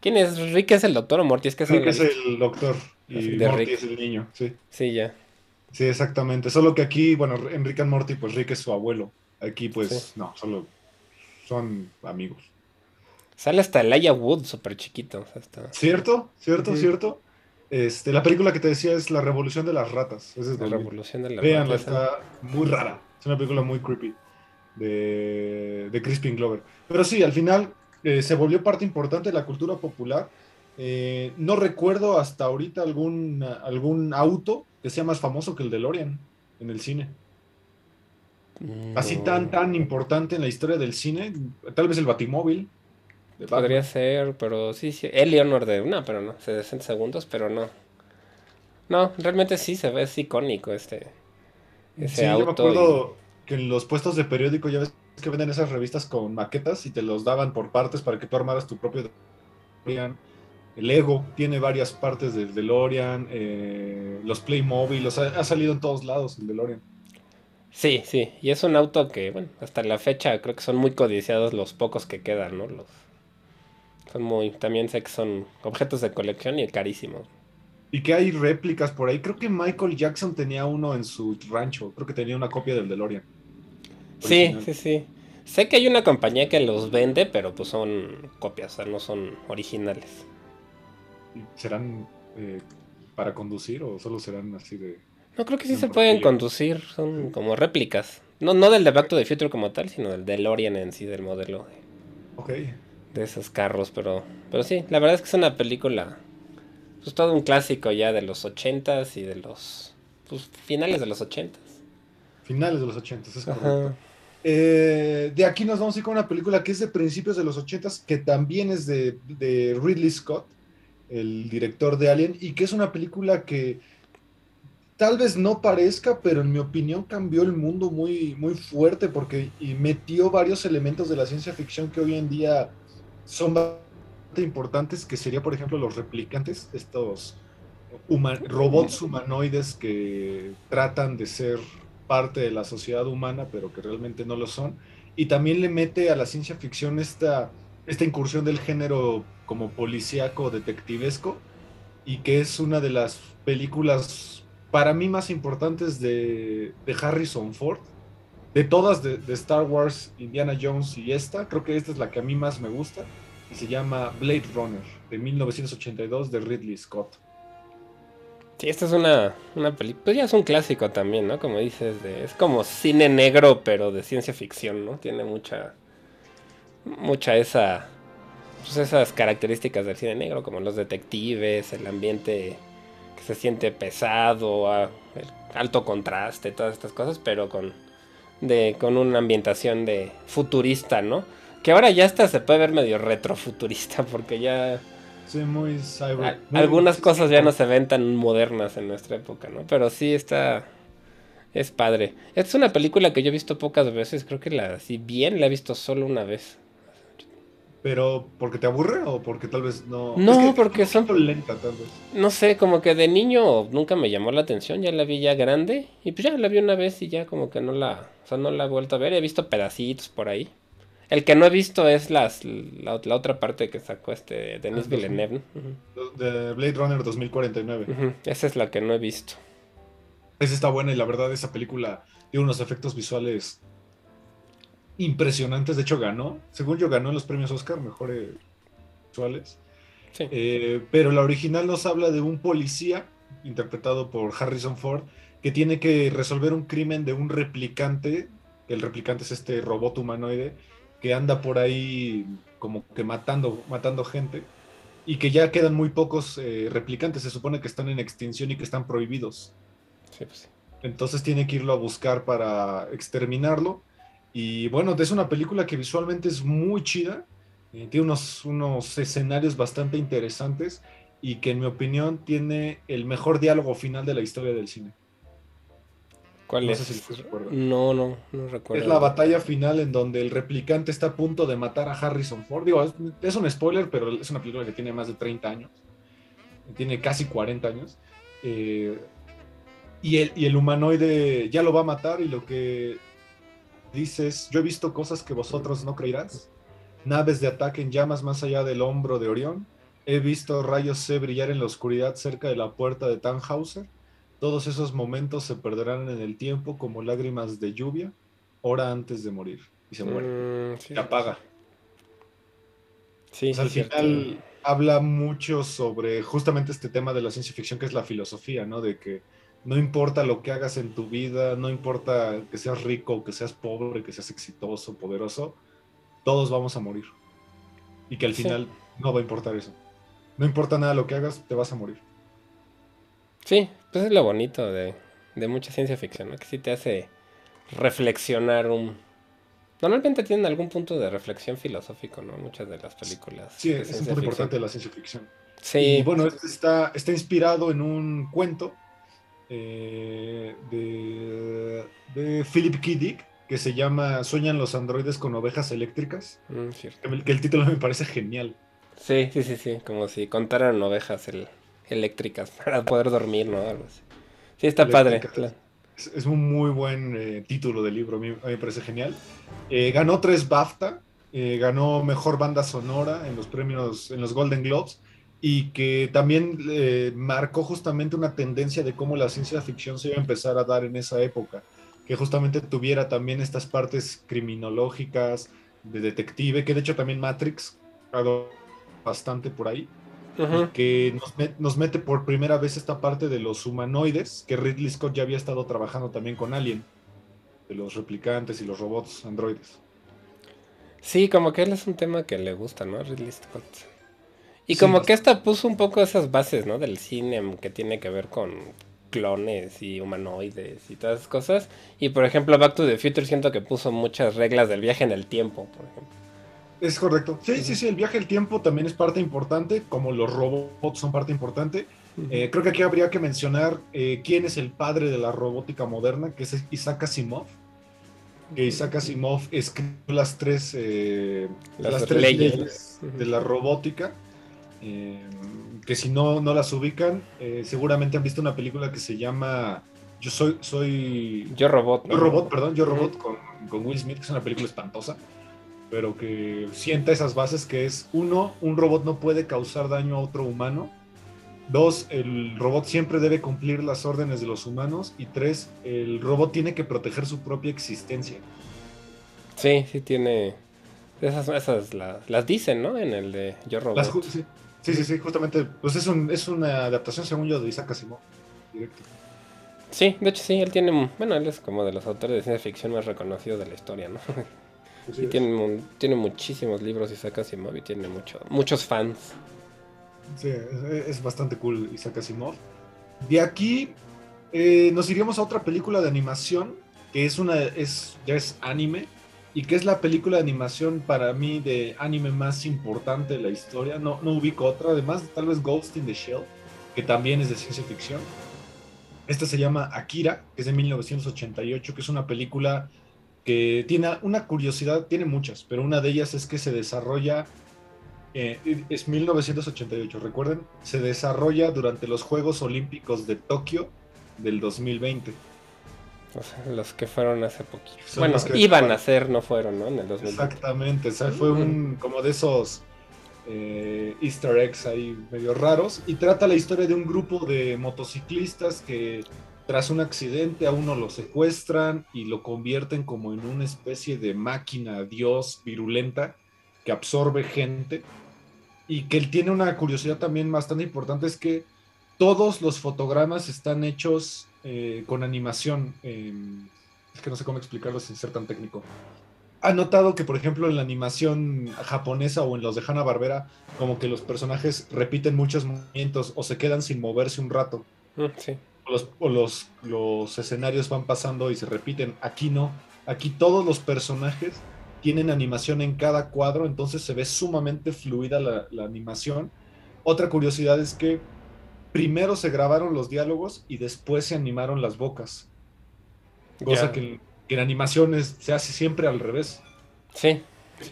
¿Quién es? ¿Rick es el doctor o Morty? Es que es Rick es el doctor y Morty es el niño, sí. Sí, ya. Sí, exactamente. Solo que aquí, bueno, en Rick and Morty, pues Rick es su abuelo. Aquí, pues, no, solo son amigos. Sale hasta Elijah Wood, súper chiquito. ¿Cierto? ¿Cierto? ¿Cierto? Este, la película que te decía es La Revolución de las Ratas. es la Revolución de las Ratas. está muy rara. Es una película muy creepy de, de Crispin Glover. Pero sí, al final eh, se volvió parte importante de la cultura popular. Eh, no recuerdo hasta ahorita algún, algún auto que sea más famoso que el DeLorean en el cine. Así tan, tan importante en la historia del cine. Tal vez el Batimóvil. Podría ser, pero sí, sí. Eleanor de. No, pero no. 60 segundos, pero no. No, realmente sí se ve, es icónico este. Ese sí, yo me acuerdo que en los puestos de periódico ya ves que venden esas revistas con maquetas y te los daban por partes para que tú armaras tu propio DeLorean. El Lego tiene varias partes del DeLorean. Eh, los Playmobil, o sea, ha salido en todos lados el DeLorean. Sí, sí, y es un auto que, bueno, hasta la fecha creo que son muy codiciados los pocos que quedan, ¿no? Los, son muy, también sé que son objetos de colección y carísimos. Y que hay réplicas por ahí. Creo que Michael Jackson tenía uno en su rancho. Creo que tenía una copia del DeLorean. Sí, sí, sí. Sé que hay una compañía que los vende, pero pues son copias, o sea, no son originales. ¿Serán eh, para conducir o solo serán así de.? No, creo que sí se pueden conducir, son como réplicas. No, no del de Back to the Future como tal, sino del DeLorean en sí, del modelo. Ok de esos carros, pero, pero sí, la verdad es que es una película, pues todo un clásico ya de los ochentas y de los, pues, finales de los ochentas. Finales de los ochentas, es correcto. Eh, de aquí nos vamos a ir con una película que es de principios de los ochentas, que también es de, de Ridley Scott, el director de Alien, y que es una película que tal vez no parezca, pero en mi opinión cambió el mundo muy, muy fuerte porque y metió varios elementos de la ciencia ficción que hoy en día son bastante importantes, que sería, por ejemplo, los replicantes, estos robots humanoides que tratan de ser parte de la sociedad humana, pero que realmente no lo son. Y también le mete a la ciencia ficción esta, esta incursión del género como policíaco detectivesco, y que es una de las películas para mí más importantes de, de Harrison Ford de todas de, Star Wars, Indiana Jones y esta, creo que esta es la que a mí más me gusta. y se llama Blade Runner de 1982 de Ridley Scott. Sí, esta es una, una película, pues ya es un clásico también, ¿no? Como dices, de, es como cine negro, pero de ciencia ficción, ¿no? Tiene mucha, mucha esa, pues esas características del cine negro, como los detectives, el ambiente que se siente pesado, el alto contraste, todas estas cosas, pero con, de, con una ambientación de futurista, ¿no? Que ahora ya hasta se puede ver medio retrofuturista, porque ya Sí, muy cyber. Algunas cosas ya no se ven tan modernas en nuestra época, ¿no? Pero sí está. Es padre. Esta es una película que yo he visto pocas veces. Creo que la, si bien la he visto solo una vez. ¿Pero porque te aburre o porque tal vez no.? No, porque son. lenta, tal vez. No sé, como que de niño nunca me llamó la atención. Ya la vi ya grande. Y pues ya la vi una vez y ya como que no la. O sea, no la he vuelto a ver. He visto pedacitos por ahí. El que no he visto es las, la, otra parte que sacó este Denis ah, Villeneuve. De Blade Runner 2049. Esa es la que no he visto. Esa está buena y la verdad esa película tiene unos efectos visuales impresionantes. De hecho ganó, según yo ganó en los premios Oscar, mejores visuales. Eh, pero la original nos habla de un policía, interpretado por Harrison Ford, que tiene que resolver un crimen de un replicante. El replicante es este robot humanoide que anda por ahí como que matando, matando gente y que ya quedan muy pocos eh, replicantes. Se supone que están en extinción y que están prohibidos. Pues Entonces tiene que irlo a buscar para exterminarlo. Y bueno, es una película que visualmente es muy chida. Eh, tiene unos, unos escenarios bastante interesantes y que en mi opinión tiene el mejor diálogo final de la historia del cine. ¿Cuál no es? Sé si no, no, no recuerdo. Es la batalla final en donde el replicante está a punto de matar a Harrison Ford. Digo, es, un spoiler, pero es una película que tiene más de 30 años. Tiene casi 40 años. Eh, y, el, y el humanoide ya lo va a matar y lo que dices, yo he visto cosas que vosotros no creerás. Naves de ataque en llamas más allá del hombro de Orión. He visto rayos C brillar en la oscuridad cerca de la puerta de Tannhauser todos esos momentos se perderán en el tiempo como lágrimas de lluvia, hora antes de morir. Y se muere. Mm, se apaga. Sí, al final habla mucho sobre justamente este tema de la ciencia ficción, que es la filosofía, ¿no? De que no importa lo que hagas en tu vida, no importa que seas rico, que seas pobre, que seas exitoso, poderoso, todos vamos a morir. Y que al final no va a importar eso. No importa nada lo que hagas, te vas a morir. Sí, pues es lo bonito de, mucha ciencia ficción, ¿no? Que sí te hace reflexionar un... Normalmente tienen algún punto de reflexión filosófico, ¿no? Muchas de las películas. Sí, es muy importante de la ciencia ficción. Sí. Y bueno, este está, está inspirado en un cuento eh, de, de Philip K. Dick que se llama Sueñan los androides con ovejas eléctricas. Mm, que, que el título me parece genial. Sí, sí, sí, sí, como si contaran ovejas el, eléctricas *laughs* para poder dormir, ¿no? Sí, está padre. Es, un muy buen eh, título de libro, a mí, me parece genial. Eh, ganó tres BAFTA, ganó Mejor Banda Sonora en los premios, en los Golden Globes, y que también marcó justamente una tendencia de cómo la ciencia ficción se iba a empezar a dar en esa época, que justamente tuviera también estas partes criminológicas, de detective, que de hecho también Matrix ha dado bastante por ahí que nos, mete por primera vez esta parte de los humanoides, que Ridley Scott ya había estado trabajando también con Alien, de los replicantes y los robots androides. Sí, como que él es un tema que le gusta, ¿no? Ridley Scott. Y como que esta puso un poco esas bases, ¿no? Del cine que tiene que ver con clones y humanoides y todas esas cosas. Y por ejemplo, Back to the Future siento que puso muchas reglas del viaje en el tiempo, por ejemplo. Es correcto. Sí, sí, sí, el viaje al tiempo también es parte importante, como los robots son parte importante. Eh, creo que aquí habría que mencionar eh, quién es el padre de la robótica moderna, que es Isaac Asimov. Que Isaac Asimov escribió las tres, eh, las, tres leyes, de la robótica. Que si no, no las ubican, seguramente han visto una película que se llama Yo soy. soy Yo Robot. Yo Robot, perdón, Yo Robot con, con Will Smith, que es una película espantosa pero que sienta esas bases que es, uno, un robot no puede causar daño a otro humano. Dos, el robot siempre debe cumplir las órdenes de los humanos. Y tres, el robot tiene que proteger su propia existencia. Sí, sí tiene Esas, esas las dicen, ¿no? En el de Yo Robot. sí. Sí, sí, justamente. Pues es, un, es una adaptación, según yo, de Isaac Asimov. Directo. Sí, de hecho sí, él tiene, bueno, él es como de los autores de ciencia ficción más reconocidos de la historia, ¿no? *laughs* y tiene, tiene muchísimos libros Isaac Asimov y tiene mucho, muchos fans. Sí, es, bastante cool Isaac Asimov. De aquí eh, nos iríamos a otra película de animación que es una, es, ya es anime y que es la película de animación para mí de anime más importante de la historia. No, no ubico otra, además tal vez Ghost in the Shell, que también es de ciencia ficción. Esta se llama Akira, que es de 1988, que es una película que tiene una curiosidad, tiene muchas, pero una de ellas es que se desarrolla, eh, es 1988, recuerden, se desarrolla durante los Juegos Olímpicos de Tokio del 2020. O sea, los que fueron hace poquito. bueno, iban a ser, no fueron, ¿no? En el 2020. Exactamente, o sea, fue un como de esos eh, easter eggs ahí medio raros y trata la historia de un grupo de motociclistas que tras un accidente a uno lo secuestran y lo convierten como en una especie de máquina dios virulenta que absorbe gente y que él tiene una curiosidad también bastante importante es que todos los fotogramas están hechos eh, con animación. es que no sé cómo explicarlo sin ser tan técnico ha notado que, por ejemplo, en la animación japonesa o en los de Hanna Barbera, como que los personajes repiten muchos movimientos o se quedan sin moverse un rato. Mm, sí. O, los, los, escenarios van pasando y se repiten. Aquí no. Aquí todos los personajes tienen animación en cada cuadro, entonces se ve sumamente fluida la, animación. Otra curiosidad es que primero se grabaron los diálogos y después se animaron las bocas. Cosa que que en animaciones se hace siempre al revés. Sí,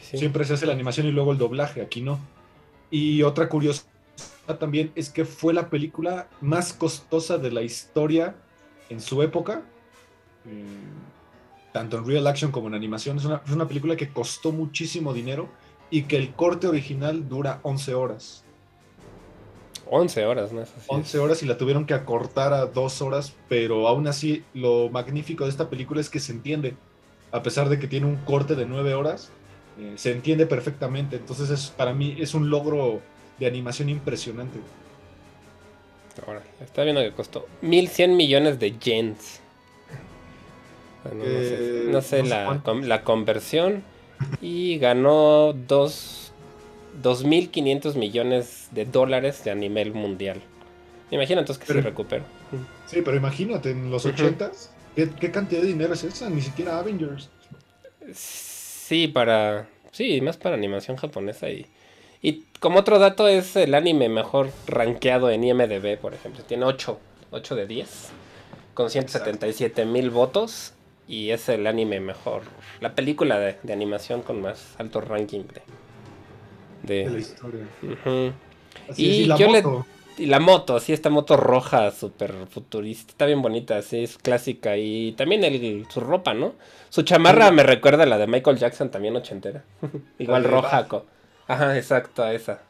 Siempre se hace la animación y luego el doblaje, aquí no. Y otra curiosidad también es que fue la película más costosa de la historia en su época, eh, tanto en real action como en animación. Es una, es una película que costó muchísimo dinero y que el corte original dura 11 horas. 11 horas, ¿no? 11 horas y la tuvieron que acortar a 2 horas, pero aún así lo magnífico de esta película es que se entiende, a pesar de que tiene un corte de 9 horas, eh, se entiende perfectamente, entonces es, para mí es un logro de animación impresionante. Ahora, está viendo que costó 1100 millones de yens. No, sé, la, la conversión y ganó 2 2.500 millones de dólares a nivel mundial. Imagina entonces que se recupera. Sí, pero imagínate, en los 80s, ¿qué, cantidad de dinero es esa? Ni siquiera Avengers. Sí, para. Sí, más para animación japonesa. Y, y como otro dato, es el anime mejor rankeado en IMDb, por ejemplo. Tiene 8, 8 de 10, con 177 mil votos. Y es el anime mejor. La película de, de animación con más alto ranking de, de, la historia. y, la moto. y la moto, sí, esta moto roja, súper futurista, está bien bonita, sí, es clásica. Y también el, su ropa, ¿no? Su chamarra me recuerda a la de Michael Jackson, también ochentera. *laughs* Igual roja. Ajá, exacto, esa.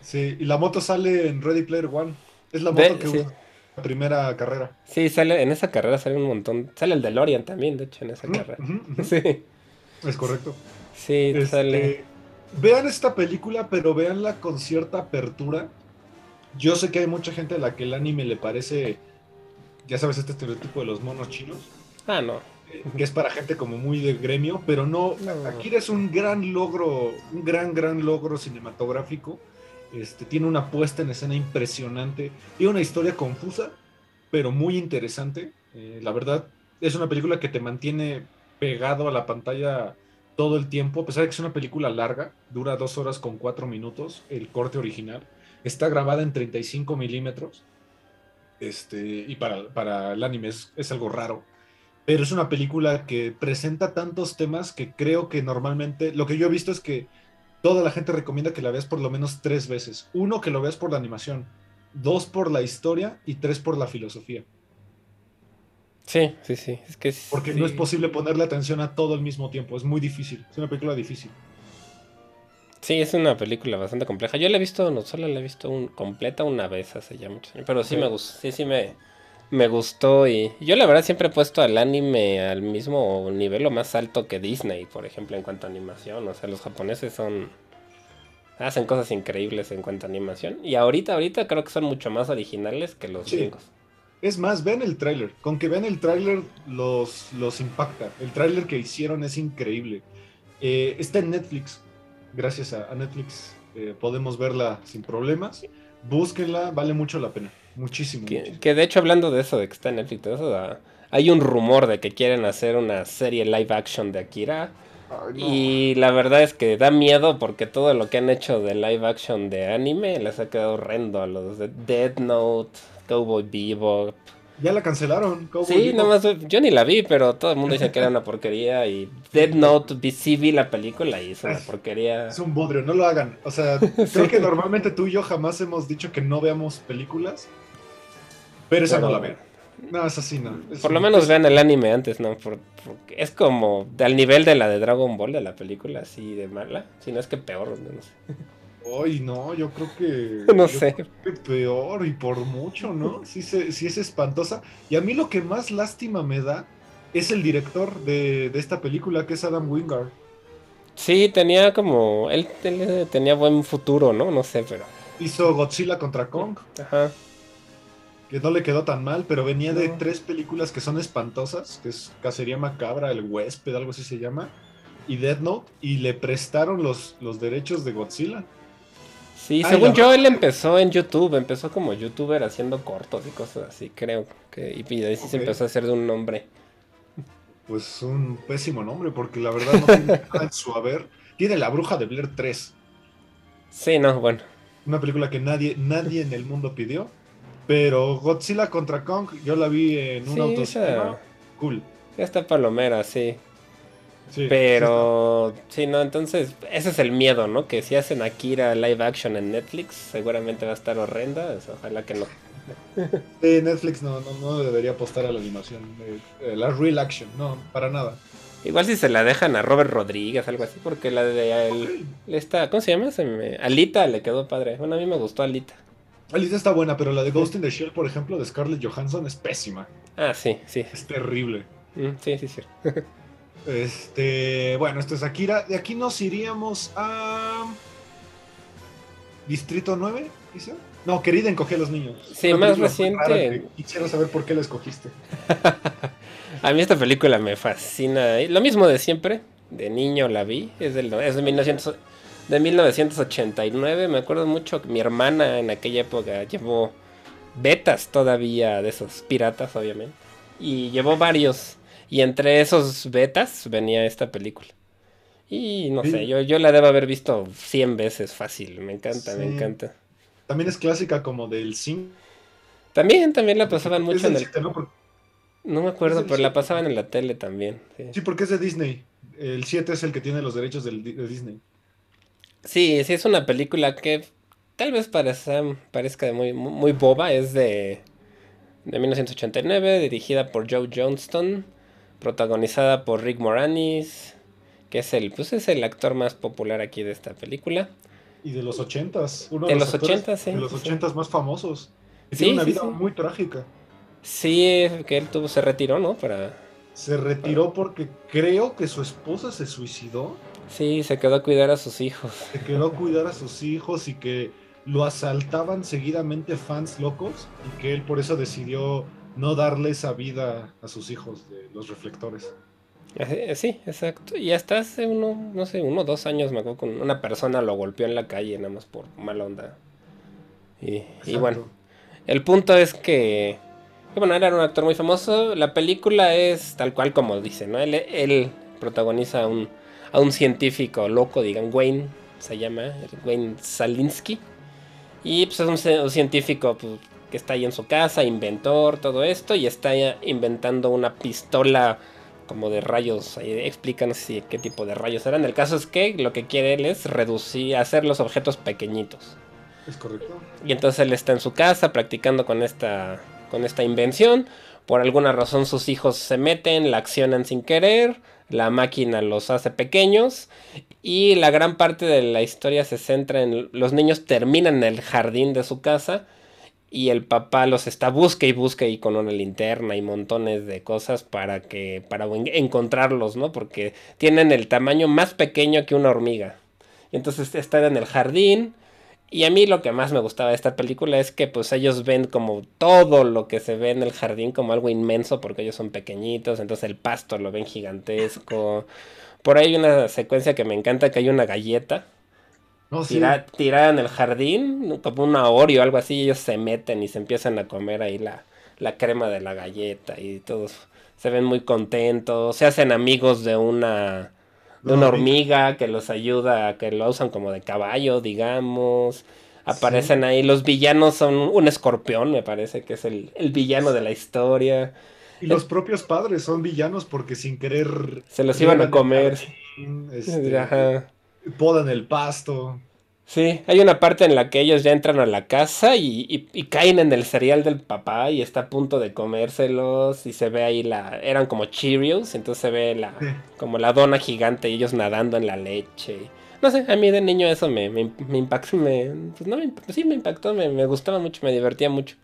Sí, y la moto sale en Ready Player One. Es la moto que usa la primera carrera. Sí, sale, en esa carrera sale un montón. Sale el DeLorean también, de hecho, en esa carrera. *laughs* Sí. Es correcto. Sí, este, sale vean esta película, pero véanla con cierta apertura. Yo sé que hay mucha gente a la que el anime le parece, ya sabes, este estereotipo de los monos chinos. Ah, no. Eh, que es para gente como muy de gremio, pero no, Akira es un gran logro, un gran, gran logro cinematográfico. Este, tiene una puesta en escena impresionante, tiene una historia confusa, pero muy interesante. Eh, la verdad, es una película que te mantiene pegado a la pantalla todo el tiempo, a pesar de que es una película larga, dura dos horas con cuatro minutos, el corte original, está grabada en 35 milímetros, este, y para, para el anime es, algo raro, pero es una película que presenta tantos temas que creo que normalmente, lo que yo he visto es que toda la gente recomienda que la veas por lo menos tres veces. Uno, que lo veas por la animación, dos, por la historia y tres, por la filosofía. Sí, sí, sí. Es que Porque no es posible ponerle atención a todo al mismo tiempo. Es muy difícil. Es una película difícil. Sí, es una película bastante compleja. Yo la he visto, no solo la he visto un, completa una vez hace ya muchos años. Pero sí, me gusta. Sí, sí me, me gustó y yo la verdad siempre he puesto al anime al mismo nivel o más alto que Disney, por ejemplo, en cuanto a animación. O sea, los japoneses son hacen cosas increíbles en cuanto a animación y ahorita ahorita creo que son mucho más originales que los Sí. Es más, ven el tráiler. Con que ven el tráiler los, los impacta. El tráiler que hicieron es increíble. Eh, está en Netflix. Gracias a, a Netflix eh, podemos verla sin problemas. Búsquenla, vale mucho la pena. Muchísimo. Que, muchísimo. que de hecho hablando de eso de que está en Netflix, eso, ah, hay un rumor de que quieren hacer una serie live action de Akira. Ay, no. Y la verdad es que da miedo porque todo lo que han hecho de live action de anime les ha quedado horrendo a los de Dead Note, Cowboy Bebop. Ya la cancelaron. Cowboy Sí, Bebop. nada más yo ni la vi, pero todo el mundo dice que era una porquería y Dead Note vi la película y es una Es- porquería. Es un bodrio, no lo hagan. O sea, *laughs* creo que normalmente tú y yo jamás hemos dicho que no veamos películas. Pero esa Pero- no la ven. No, esa sí no. Es Por lo menos es- vean el anime antes, ¿no? Por- porque es como al nivel de la de Dragon Ball de la película, así de mala. Si no es que peor, no, no sé. Ay, no, yo creo que. *laughs* No sé. que peor y por mucho, ¿no? *laughs* Sí, se- sí es espantosa. Y a mí lo que más lástima me da es el director de, de esta película, que es Adam Wingard. Sí, tenía como. Él, él tenía buen futuro, ¿no? No sé, pero. Hizo Godzilla contra Kong, Ajá. que no le quedó tan mal, pero venía de tres películas que son espantosas, que es Cacería Macabra, El Huésped, algo así se llama, y Death Note, y le prestaron los, los derechos de Godzilla. Sí, Ay, según yo, él empezó en YouTube. Empezó como youtuber haciendo cortos y cosas así, creo. que Y de ahí sí se empezó a hacer de un nombre. Pues un pésimo nombre, porque la verdad no tiene *laughs* nada en su haber. Tiene La Bruja de Blair 3. Sí, no, bueno. Una película que nadie, nadie en el mundo pidió. Pero Godzilla contra Kong, yo la vi en un Sí, autocinema. Cool. Esta palomera, sí. Sí, Pero, sí, no, entonces, ese es el miedo, ¿no? Que si hacen Akira live action en Netflix, seguramente va a estar horrenda. pues, ojalá que no. *laughs* sí, Netflix no, no, no debería apostar a la animación. eh, eh, la real action, no, para nada. Igual si se la dejan a Robert Rodríguez, algo así, porque la de él, esta, ¿cómo se llama? Se me- Alita le quedó padre. Bueno, a mí me gustó Alita. Alita está buena, pero la de Ghost in the Shell, por ejemplo, de Scarlett Johansson es pésima. Ah, sí, sí. Es terrible. Mm, sí, sí, sí. *laughs* Este, bueno, esto es Akira. De aquí nos iríamos a. Distrito 9, quizá. No, querida, encogí a los niños. Sí, Una más reciente. Quisiera saber por qué la escogiste. *laughs* A mí esta película me fascina. Lo mismo de siempre. De niño la vi. Es, del, es de, 1900 de 1989. Me acuerdo mucho que mi hermana en aquella época llevó betas todavía de esos piratas, obviamente. Y llevó varios. Y entre esos betas venía esta película. Y no Sí. sé, yo, yo la debo haber visto 100 veces fácil. Me encanta, me encanta. También es clásica como del 5. También, también la pasaban mucho en el... ¿no? Por- No me acuerdo, pero la siete. pasaban en la tele también. sí. Sí, porque es de Disney. El 7 es el que tiene los derechos del- de Disney. Sí, sí, es una película que tal vez parezca, parezca muy, muy muy boba. Es de, de 1989, dirigida por Joe Johnston, protagonizada por Rick Moranis, que es el, pues es el actor más popular aquí de esta película. Y de los 80s. Uno De de los los, 80s, sí, De los sí, sí. 80s más famosos. Y Sí, tiene una vida muy trágica. Sí, que él tuvo, se retiró, ¿no? Para, Se retiró porque creo que su esposa se suicidó. sí, se quedó a cuidar a sus hijos. Se quedó a cuidar a sus hijos y que lo asaltaban seguidamente fans locos y que él por eso decidió no darle esa vida a sus hijos de los reflectores. Sí, exacto. Y hasta hace uno, no sé, uno o dos años me acuerdo con una persona lo golpeó en la calle nada más por mala onda. Y, bueno, el punto es que, bueno, era un actor muy famoso. La película es tal cual como dice, ¿no? Él, él protagoniza a un, a un científico loco, digan, Wayne, se llama, Wayne Salinsky. Y pues es un científico pues, que está ahí en su casa, inventor, todo esto, y está inventando una pistola como de rayos. Ahí explícanos si qué tipo de rayos eran. El caso es que lo que quiere él es reducir, hacer los objetos pequeñitos. ¿Es correcto? Y entonces él está en su casa practicando con esta, con esta invención. Por alguna razón sus hijos se meten, la accionan sin querer, la máquina los hace pequeños y la gran parte de la historia se centra en los niños terminan en el jardín de su casa y el papá los está busque y busque y con una linterna y montones de cosas para que para encontrarlos, ¿no? Porque tienen el tamaño más pequeño que una hormiga. Y entonces están en el jardín y a mí lo que más me gustaba de esta película es que pues ellos ven como todo lo que se ve en el jardín como algo inmenso porque ellos son pequeñitos, entonces el pasto lo ven gigantesco. Por ahí hay una secuencia que me encanta que hay una galleta tirada en el jardín, como una Oreo o algo así, y ellos se meten y se empiezan a comer ahí la, la crema de la galleta y todos se ven muy contentos, se hacen amigos de una de una hormiga que los ayuda, que lo usan como de caballo, digamos. Aparecen ahí, los villanos son un escorpión, me parece que es el, villano de la historia. Y los propios padres son villanos porque sin querer... Se los iban a comer. Este, podan el pasto. Sí, hay una parte en la que ellos ya entran a la casa y, caen en el cereal del papá y está a punto de comérselos y se ve ahí la... Eran como Cheerios, entonces se ve la como la dona gigante y ellos nadando en la leche. No sé, a mí de niño eso me, impactó, me, pues no, sí me impactó, me, me gustaba mucho, me divertía mucho.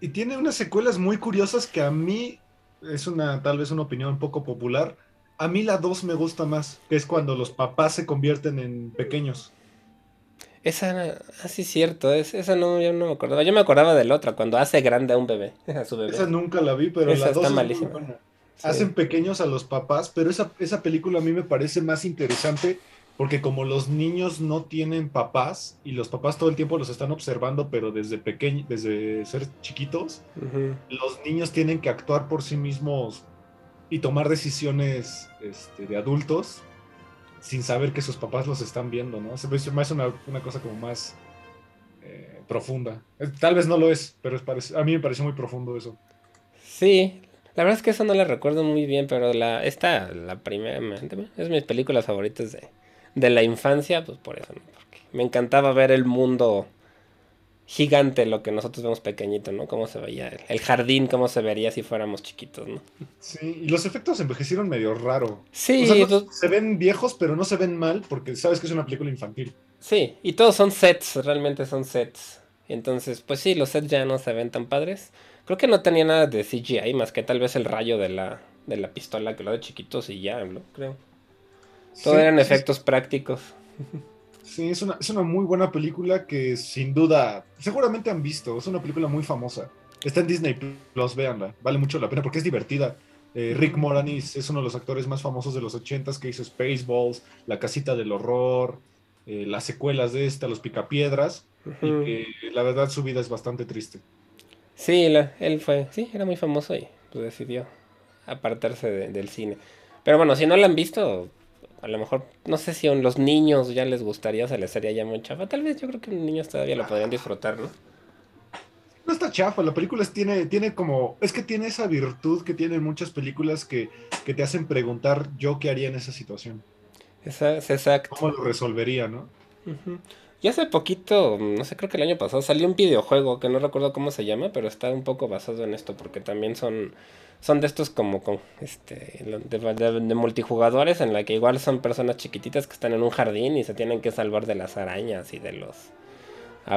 Y tiene unas secuelas muy curiosas que a mí es una tal vez una opinión un poco popular. A mí la 2 me gusta más, que es cuando los papás se convierten en pequeños. Esa, así ah, es cierto, es, esa no, yo no me acordaba. Yo me acordaba de la otra, cuando hace grande a un bebé, *laughs* a su bebé. Esa nunca la vi, pero la dos malísima. Hacen pequeños a los papás, pero esa, esa película a mí me parece más interesante porque como los niños no tienen papás y los papás todo el tiempo los están observando, pero desde pequeños, desde ser chiquitos, los niños tienen que actuar por sí mismos y tomar decisiones este, de adultos sin saber que sus papás los están viendo, ¿no? Se me hace una, una cosa como más eh, profunda. Eh, tal vez no lo es, pero a mí me parece muy profundo eso. Sí, la verdad es que eso no la recuerdo muy bien, pero la esta, la primera, es mis películas favoritas de, de la infancia, pues por eso, ¿no? Porque me encantaba ver el mundo gigante lo que nosotros vemos pequeñito, ¿no? Cómo se veía el, jardín, cómo se vería si fuéramos chiquitos, ¿no? Sí, y los efectos envejecieron medio raro. Sí, se ven viejos, pero no se ven mal porque sabes que es una película infantil. Sí, y todos son sets, realmente son sets. Entonces, pues sí, los sets ya no se ven tan padres. Creo que no tenía nada de CGI más que tal vez el rayo de la, de la pistola que lo de chiquitos y ya, ¿no? Creo. Todo eran efectos prácticos. *laughs* Sí, es una, muy buena película que sin duda, seguramente han visto. Es una película muy famosa. Está en Disney Plus, véanla. Vale mucho la pena porque es divertida. Eh, Rick Moranis es uno de los actores más famosos de los 80s que hizo Spaceballs, La Casita del Horror, eh, las secuelas de esta, Los Picapiedras. Y la verdad su vida es bastante triste. Sí, él fue, sí, era muy famoso y pues, decidió apartarse del cine. Pero bueno, si no la han visto, a lo mejor, no sé si a los niños ya les gustaría, se les haría ya muy chafa. Tal vez yo creo que los niños todavía lo podrían disfrutar, ¿no? No está chafa, la película tiene, tiene como, es que tiene esa virtud que tienen muchas películas que, te hacen preguntar yo qué haría en esa situación. Esa, exacto. ¿Cómo lo resolvería, no? Y hace poquito, no sé, creo que el año pasado salió un videojuego que no recuerdo cómo se llama, pero está un poco basado en esto porque también son son de estos como con este de, multijugadores en la que igual son personas chiquititas que están en un jardín y se tienen que salvar de las arañas y de los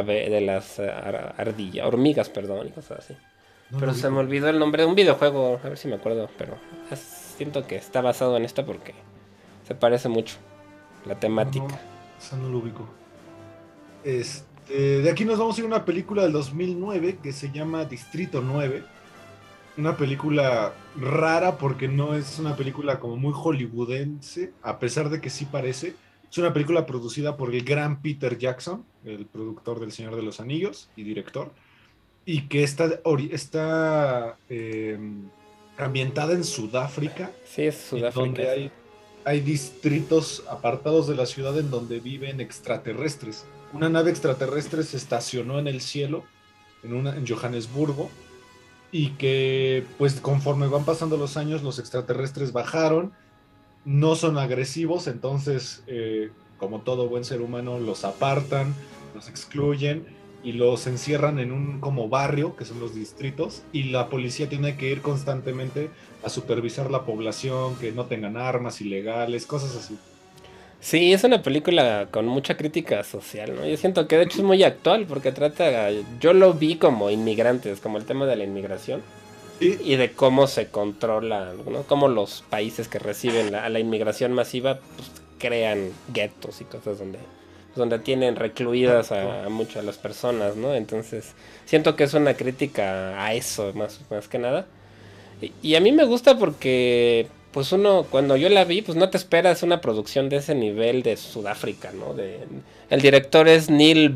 de las eh, ardillas, hormigas, perdón, y cosas así. pero se me olvidó el nombre de un videojuego, a ver si me acuerdo, pero siento que está basado en esto porque se parece mucho la temática. No, no lo ubico. Este, de aquí nos vamos a ir a una película del 2009 que se llama Distrito 9 una película rara porque no es una película como muy hollywoodense, a pesar de que sí parece. Es una película producida por el gran Peter Jackson, el productor del Señor de los Anillos y director, y que está, está eh, ambientada en Sudáfrica. Sí, es Sudáfrica. Donde hay, hay distritos apartados de la ciudad en donde viven extraterrestres. Una nave extraterrestre se estacionó en el cielo, en, una, en Johannesburgo, y que pues conforme van pasando los años los extraterrestres bajaron, no son agresivos, entonces eh, como todo buen ser humano los apartan, los excluyen y los encierran en un como barrio, que son los distritos, y la policía tiene que ir constantemente a supervisar la población, que no tengan armas ilegales, cosas así. Sí, es una película con mucha crítica social, ¿no? Yo siento que de hecho es muy actual porque trata, yo lo vi como inmigrantes, como el tema de la inmigración y de cómo se controla, ¿no? Cómo los países que reciben la, a la inmigración masiva pues, crean guetos y cosas donde, donde tienen recluidas a, a muchas las personas, ¿no? Entonces, siento que es una crítica a eso, más, más que nada. Y, y a mí me gusta porque pues uno, cuando yo la vi, pues no te esperas una producción de ese nivel de Sudáfrica, ¿no? De, el director es Neil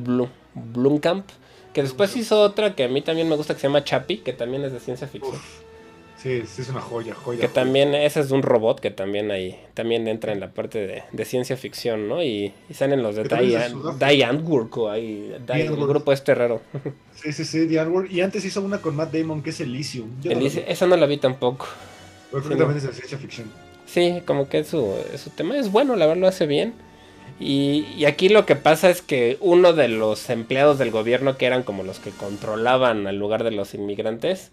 Blomkamp, que después hizo otra que a mí también me gusta que se llama Chappie, que también es de ciencia ficción. Sí, sí, es una joya, joya. Que también, ese es un robot que también ahí, también entra en la parte de, de ciencia ficción, ¿no? Y, y salen los de Die Antwoord, ahí, el grupo este raro. Sí, sí, sí, Antwoord. Y antes hizo una con Matt Damon que es Elysium. Elysium esa no la vi tampoco. Creo es ciencia ficción. Sí, como que su, su tema es bueno, la verdad lo hace bien. Y, y, aquí lo que pasa es que uno de los empleados del gobierno, que eran como los que controlaban al lugar de los inmigrantes,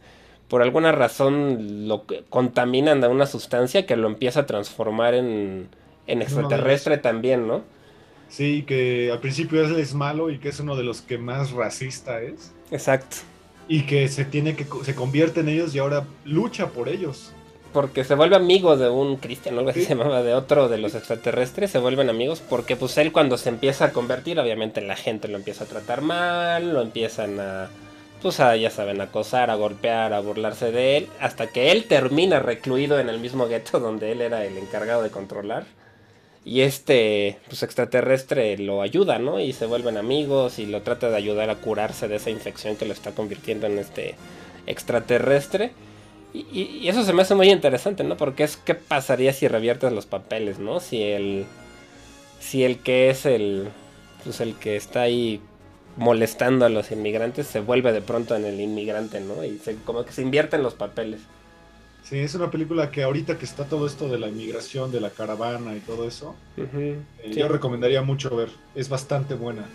por alguna razón lo contaminan de una sustancia que lo empieza a transformar en, en extraterrestre también, ¿no? Sí, que al principio es, es malo y que es uno de los que más racista es. Exacto. Y que se tiene que se convierte en ellos y ahora lucha por ellos porque se vuelve amigo de un cristiano, algo así se llamaba, de otro de los extraterrestres, se vuelven amigos porque pues él cuando se empieza a convertir, obviamente la gente lo empieza a tratar mal, lo empiezan a, pues a, ya saben, a acosar, a golpear, a burlarse de él, hasta que él termina recluido en el mismo gueto donde él era el encargado de controlar. Y este, pues extraterrestre lo ayuda, ¿no? Y se vuelven amigos y lo trata de ayudar a curarse de esa infección que lo está convirtiendo en este extraterrestre. Y, eso se me hace muy interesante, ¿no? Porque es qué pasaría si reviertes los papeles, ¿no? Si el. Si el que es el. Pues el que está ahí molestando a los inmigrantes se vuelve de pronto en el inmigrante, ¿no? Y se, como que se invierten los papeles. Sí, es una película que ahorita que está todo esto de la inmigración, de la caravana y todo eso, eh, yo recomendaría mucho ver. Es bastante buena.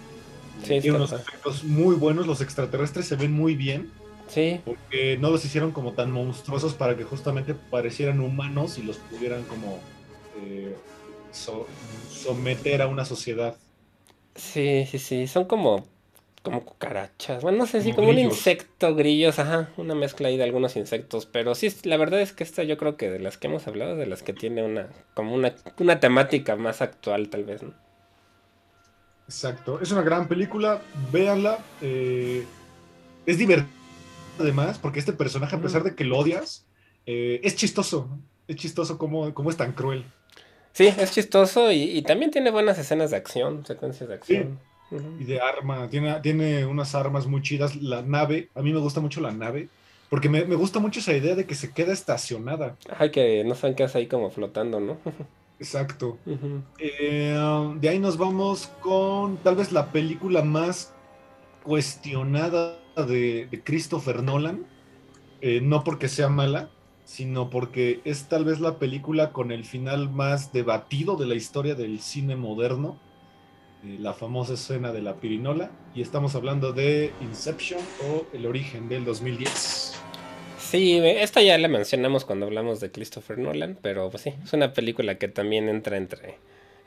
Sí, Tiene unos efectos muy buenos, los extraterrestres se ven muy bien. Sí. Porque no los hicieron como tan monstruosos para que justamente parecieran humanos y los pudieran como eh, someter a una sociedad. Sí, sí, sí. Son como, como cucarachas. Bueno, no sé si como, un insecto, grillos, ajá. Una mezcla ahí de algunos insectos. Pero sí, la verdad es que esta yo creo que de las que hemos hablado, de las que tiene una, como una, una temática más actual tal vez, ¿no? Exacto. Es una gran película. Véanla. Eh, es divertido además, porque este personaje, a pesar de que lo odias, eh, es chistoso. Es chistoso cómo, cómo, es tan cruel. Sí, es chistoso y, también tiene buenas escenas de acción, secuencias de acción. Y de arma, tiene, tiene unas armas muy chidas. La nave, a mí me gusta mucho la nave, porque me, gusta mucho esa idea de que se queda estacionada. Ay, que no saben qué hace ahí como flotando, ¿no? Exacto. *laughs* Eh, de ahí nos vamos con tal vez la película más cuestionada de, Christopher Nolan, eh, no porque sea mala, sino porque es tal vez la película con el final más debatido de la historia del cine moderno, eh, la famosa escena de la pirinola, y estamos hablando de Inception o El origen del 2010. Sí, esta ya la mencionamos cuando hablamos de Christopher Nolan, pero pues sí, es una película que también entra entre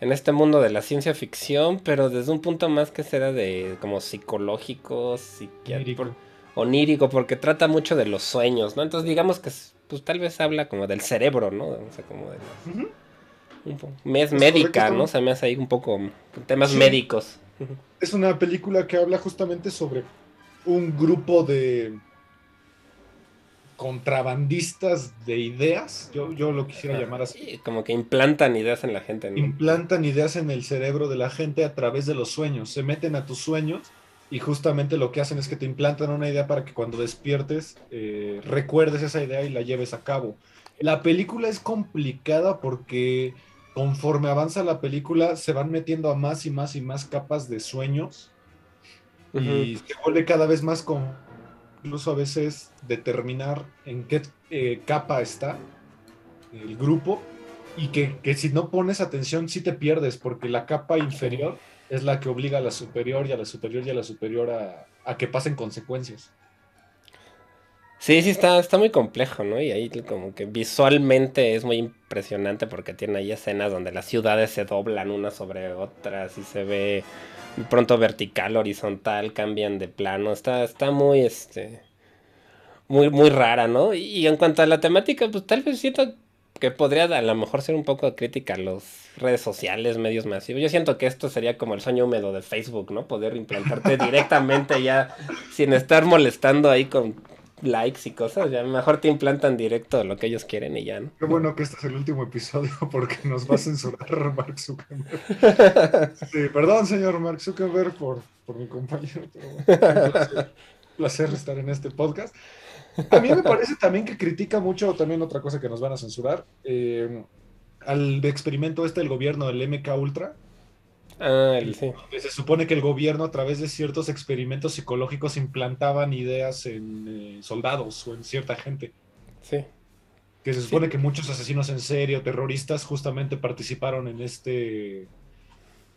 en este mundo de la ciencia ficción, pero desde un punto más que será de como psicológico, psiquiátrico, onírico, porque trata mucho de los sueños, ¿no? Entonces digamos que pues tal vez habla como del cerebro, ¿no? O sea, como de mes médica, ¿no? Se me hace ahí un poco temas médicos. Es una película que habla justamente sobre un grupo de contrabandistas de ideas, yo, yo lo quisiera llamar así. Como que implantan ideas en la gente. Implantan ideas en el cerebro de la gente a través de los sueños, se meten a tus sueños y justamente lo que hacen es que te implantan una idea para que cuando despiertes eh, recuerdes esa idea y la lleves a cabo. La película es complicada porque conforme avanza la película se van metiendo a más y más y más capas de sueños y se vuelve cada vez más con incluso a veces determinar en qué eh, capa está el grupo y que, si no pones atención sí te pierdes porque la capa inferior es la que obliga a la superior y a la superior y a la superior a, que pasen consecuencias. Sí, sí, está, está muy complejo, ¿no? Y ahí como que visualmente es muy impresionante porque tiene ahí escenas donde las ciudades se doblan unas sobre otras y se ve pronto vertical, horizontal, cambian de plano. Está, está muy, este, muy, muy rara, ¿no? Y en cuanto a la temática, pues tal vez siento que podría a lo mejor ser un poco crítica a las redes sociales, medios masivos. Yo siento que esto sería como el sueño húmedo de Facebook, ¿no? Poder implantarte *laughs* directamente ya sin estar molestando ahí con likes y cosas, ya mejor te implantan directo lo que ellos quieren y ya, ¿no? Qué bueno que este es el último episodio *laughs* porque nos va a censurar *laughs* Mark Zuckerberg. *laughs* Sí, perdón, señor Mark Zuckerberg, por, por mi compañero. Pero un placer, placer estar en este podcast. A mí me parece también que critica mucho también otra cosa que nos van a censurar. eh, al experimento este del gobierno del MK Ultra, Ah, el, sí. que se supone que el gobierno a través de ciertos experimentos psicológicos implantaban ideas en eh, soldados o en cierta gente. Sí. Que se supone que muchos asesinos en serie o terroristas justamente participaron en este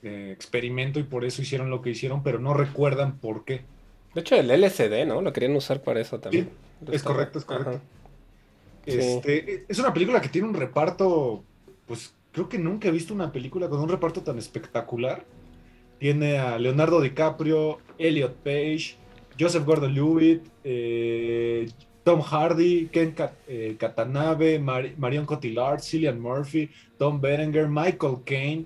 eh, experimento y por eso hicieron lo que hicieron, pero no recuerdan por qué. De hecho, el LCD, ¿no? Lo querían usar para eso también. es correcto, es correcto. Este, es una película que tiene un reparto, pues creo que nunca he visto una película con un reparto tan espectacular. Tiene a Leonardo DiCaprio, Elliot Page, Joseph Gordon-Levitt, eh, Tom Hardy, Ken Kat- eh, Katanabe, Mar- Marion Cotillard, Cillian Murphy, Tom Berenger, Michael Caine.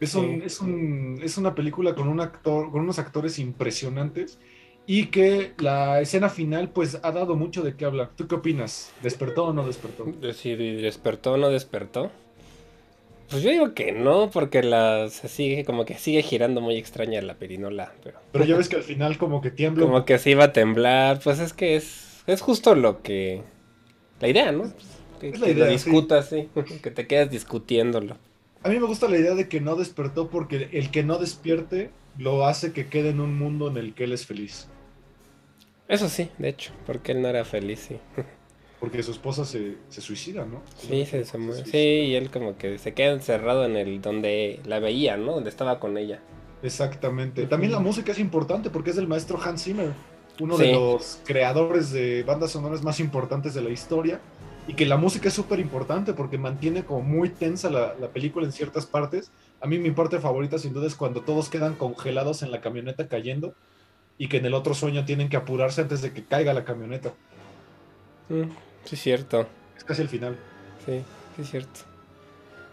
Es, un- Sí. es, un- es una película con, un actor, con unos actores impresionantes y que la escena final pues ha dado mucho de qué hablar. ¿Tú qué opinas? ¿Despertó o no despertó? Decir, ¿despertó o no despertó? Pues yo digo que no, porque la se sigue, como que sigue girando muy extraña la perinola, pero Pero ya ves *laughs* que al final como que tiembla. como que se iba a temblar, pues es que es, es justo lo que... La idea, ¿no? Que, Es la que lo idea, sí. discutas, sí, *laughs* que te quedas discutiéndolo. A mí me gusta la idea de que no despertó porque el que no despierte lo hace que quede en un mundo en el que él es feliz. Eso sí, de hecho, porque él no era feliz, sí. *laughs* Porque su esposa se, se suicida, ¿no? Sí, se, se. Sí, y él como que se queda encerrado en el donde la veía, ¿no? Donde estaba con ella. Exactamente. También la música es importante porque es del maestro Hans Zimmer, uno Sí. de los creadores de bandas sonoras más importantes de la historia. Y que la música es súper importante porque mantiene como muy tensa la, la película en ciertas partes. A mí mi parte favorita sin duda es cuando todos quedan congelados en la camioneta cayendo y que en el otro sueño tienen que apurarse antes de que caiga la camioneta. Mm, sí, cierto. Es casi el final. Sí, sí, cierto.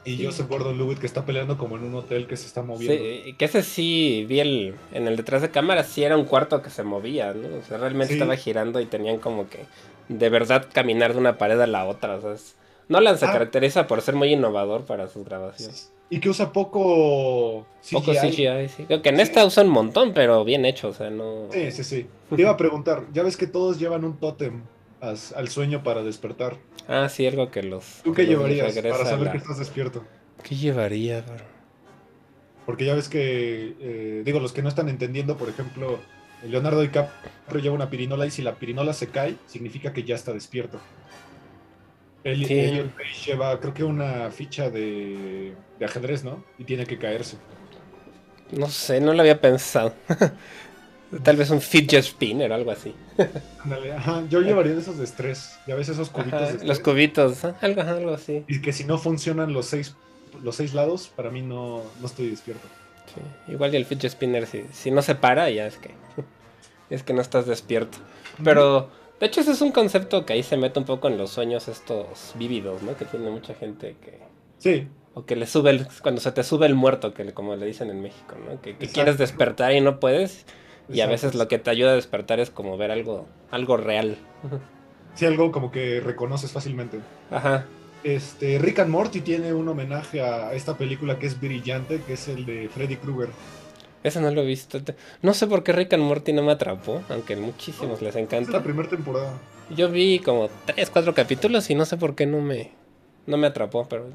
Y Sí. Joseph Gordon-Levitt que está peleando como en un hotel que se está moviendo. Sí, que ese sí, vi el, en el detrás de cámara, sí era un cuarto que se movía, ¿no? O sea, realmente Sí. estaba girando y tenían como que de verdad caminar de una pared a la otra. O sea, es- Nolan se Ah. caracteriza por ser muy innovador para sus grabaciones. Y que usa poco CGI. Poco CGI, sí. Creo que en esta usa un montón, pero bien hecho, o sea, no... Sí, sí, sí. Te iba a preguntar, ya ves que todos llevan un tótem al sueño para despertar. Ah, sí, algo que los... ¿Tú qué los llevarías para saber la- que estás despierto? ¿Qué llevaría, bro? Porque ya ves que, eh, digo, los que no están entendiendo, por ejemplo, Leonardo DiCaprio lleva una pirinola y si la pirinola se cae, significa que ya está despierto. Elliot Page lleva, creo que una ficha de, de ajedrez, ¿no? Y tiene que caerse. No sé, no lo había pensado. *laughs* Tal vez un fidget spinner o algo así. *laughs* Ándale, ajá, yo llevaría de esos de estrés. Ya ves esos cubitos Ajá, de los cubitos, ¿ah? algo, algo así. Y que si no funcionan los seis, los seis lados, para mí no, no estoy despierto. Sí, Igual y el fidget spinner, si, si no se para, ya es que *laughs* es que no estás despierto. Pero, de hecho, ese es un concepto que ahí se mete un poco en los sueños estos vívidos, ¿no? Que tiene mucha gente que... Sí, O que le sube el... Cuando se te sube el muerto, que le- como le dicen en México, ¿no? Que, que quieres despertar y no puedes. Y a veces lo que te ayuda a despertar es como ver algo, algo real. sí, algo como que reconoces fácilmente. Ajá. Este, Rick and Morty tiene un homenaje a esta película que es brillante, que es el de Freddy Krueger. Eso no lo he visto. No sé por qué Rick and Morty no me atrapó, aunque a muchísimos les Esta es encanta. la primera temporada. Yo vi como 3, 4 capítulos y no sé por qué no me, no me atrapó, pero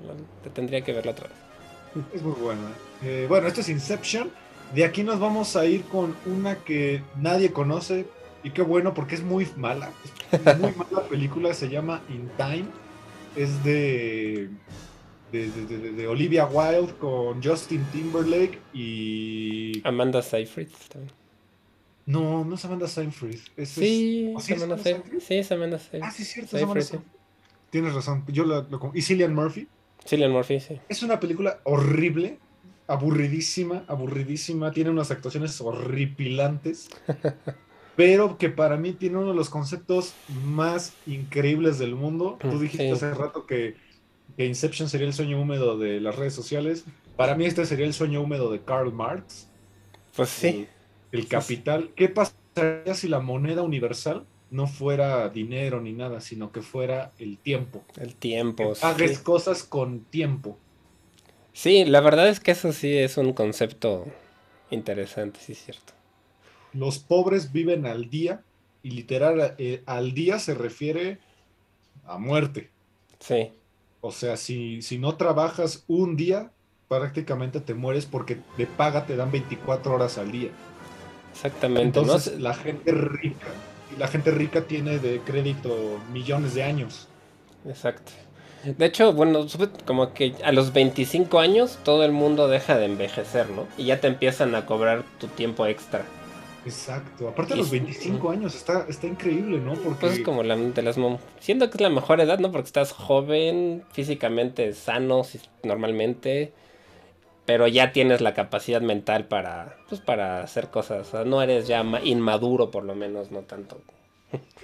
te tendría que verlo otra vez. Es muy buena. Eh, bueno, esto es Inception. De aquí nos vamos a ir con una que nadie conoce. Y qué bueno, porque es muy mala. Es muy mala *laughs* película. Se llama In Time. Es de, de, de- de- de Olivia Wilde con Justin Timberlake y Amanda Seyfried también. No, no es Amanda Seyfried. es- Sí, ¿o es sí es Amanda Seyfried. Seyfried? Sí, es Amanda Seyfried. Ah, sí, es cierto. es Seyfried, Amanda sí. Seyfried. Tienes razón. Yo lo con- ¿Y Cillian Murphy? Cillian Murphy, sí. Es una película horrible, aburridísima, aburridísima. Tiene unas actuaciones horripilantes. *laughs* pero que para mí tiene uno de los conceptos más increíbles del mundo. Tú dijiste Sí. hace rato que, que Inception sería el sueño húmedo de las redes sociales. Para mí este sería el sueño húmedo de Karl Marx. Pues sí. El, el capital. ¿Qué pasaría si la moneda universal no fuera dinero ni nada, sino que fuera el tiempo? El tiempo. Que hagas cosas con tiempo. Sí, la verdad es que eso sí es un concepto interesante, sí es cierto. Los pobres viven al día y literal eh, al día se refiere a muerte. Sí, O sea, si, si no trabajas un día, prácticamente te mueres porque de paga te dan 24 horas al día. exactamente. ¿no? Entonces la gente rica, y la gente rica tiene de crédito millones de años. Exacto. De hecho, bueno, como que a los 25 años todo el mundo deja de envejecer, ¿no? Y ya te empiezan a cobrar tu tiempo extra. Exacto. Aparte de los sí. 25 años, está, está increíble, ¿no? Porque Pues es como la de las mom- Siento que es la mejor edad, ¿no? Porque estás joven, físicamente sano normalmente, pero ya tienes la capacidad mental para, pues, para hacer cosas. O sea, no eres ya ma- inmaduro, por lo menos, no tanto.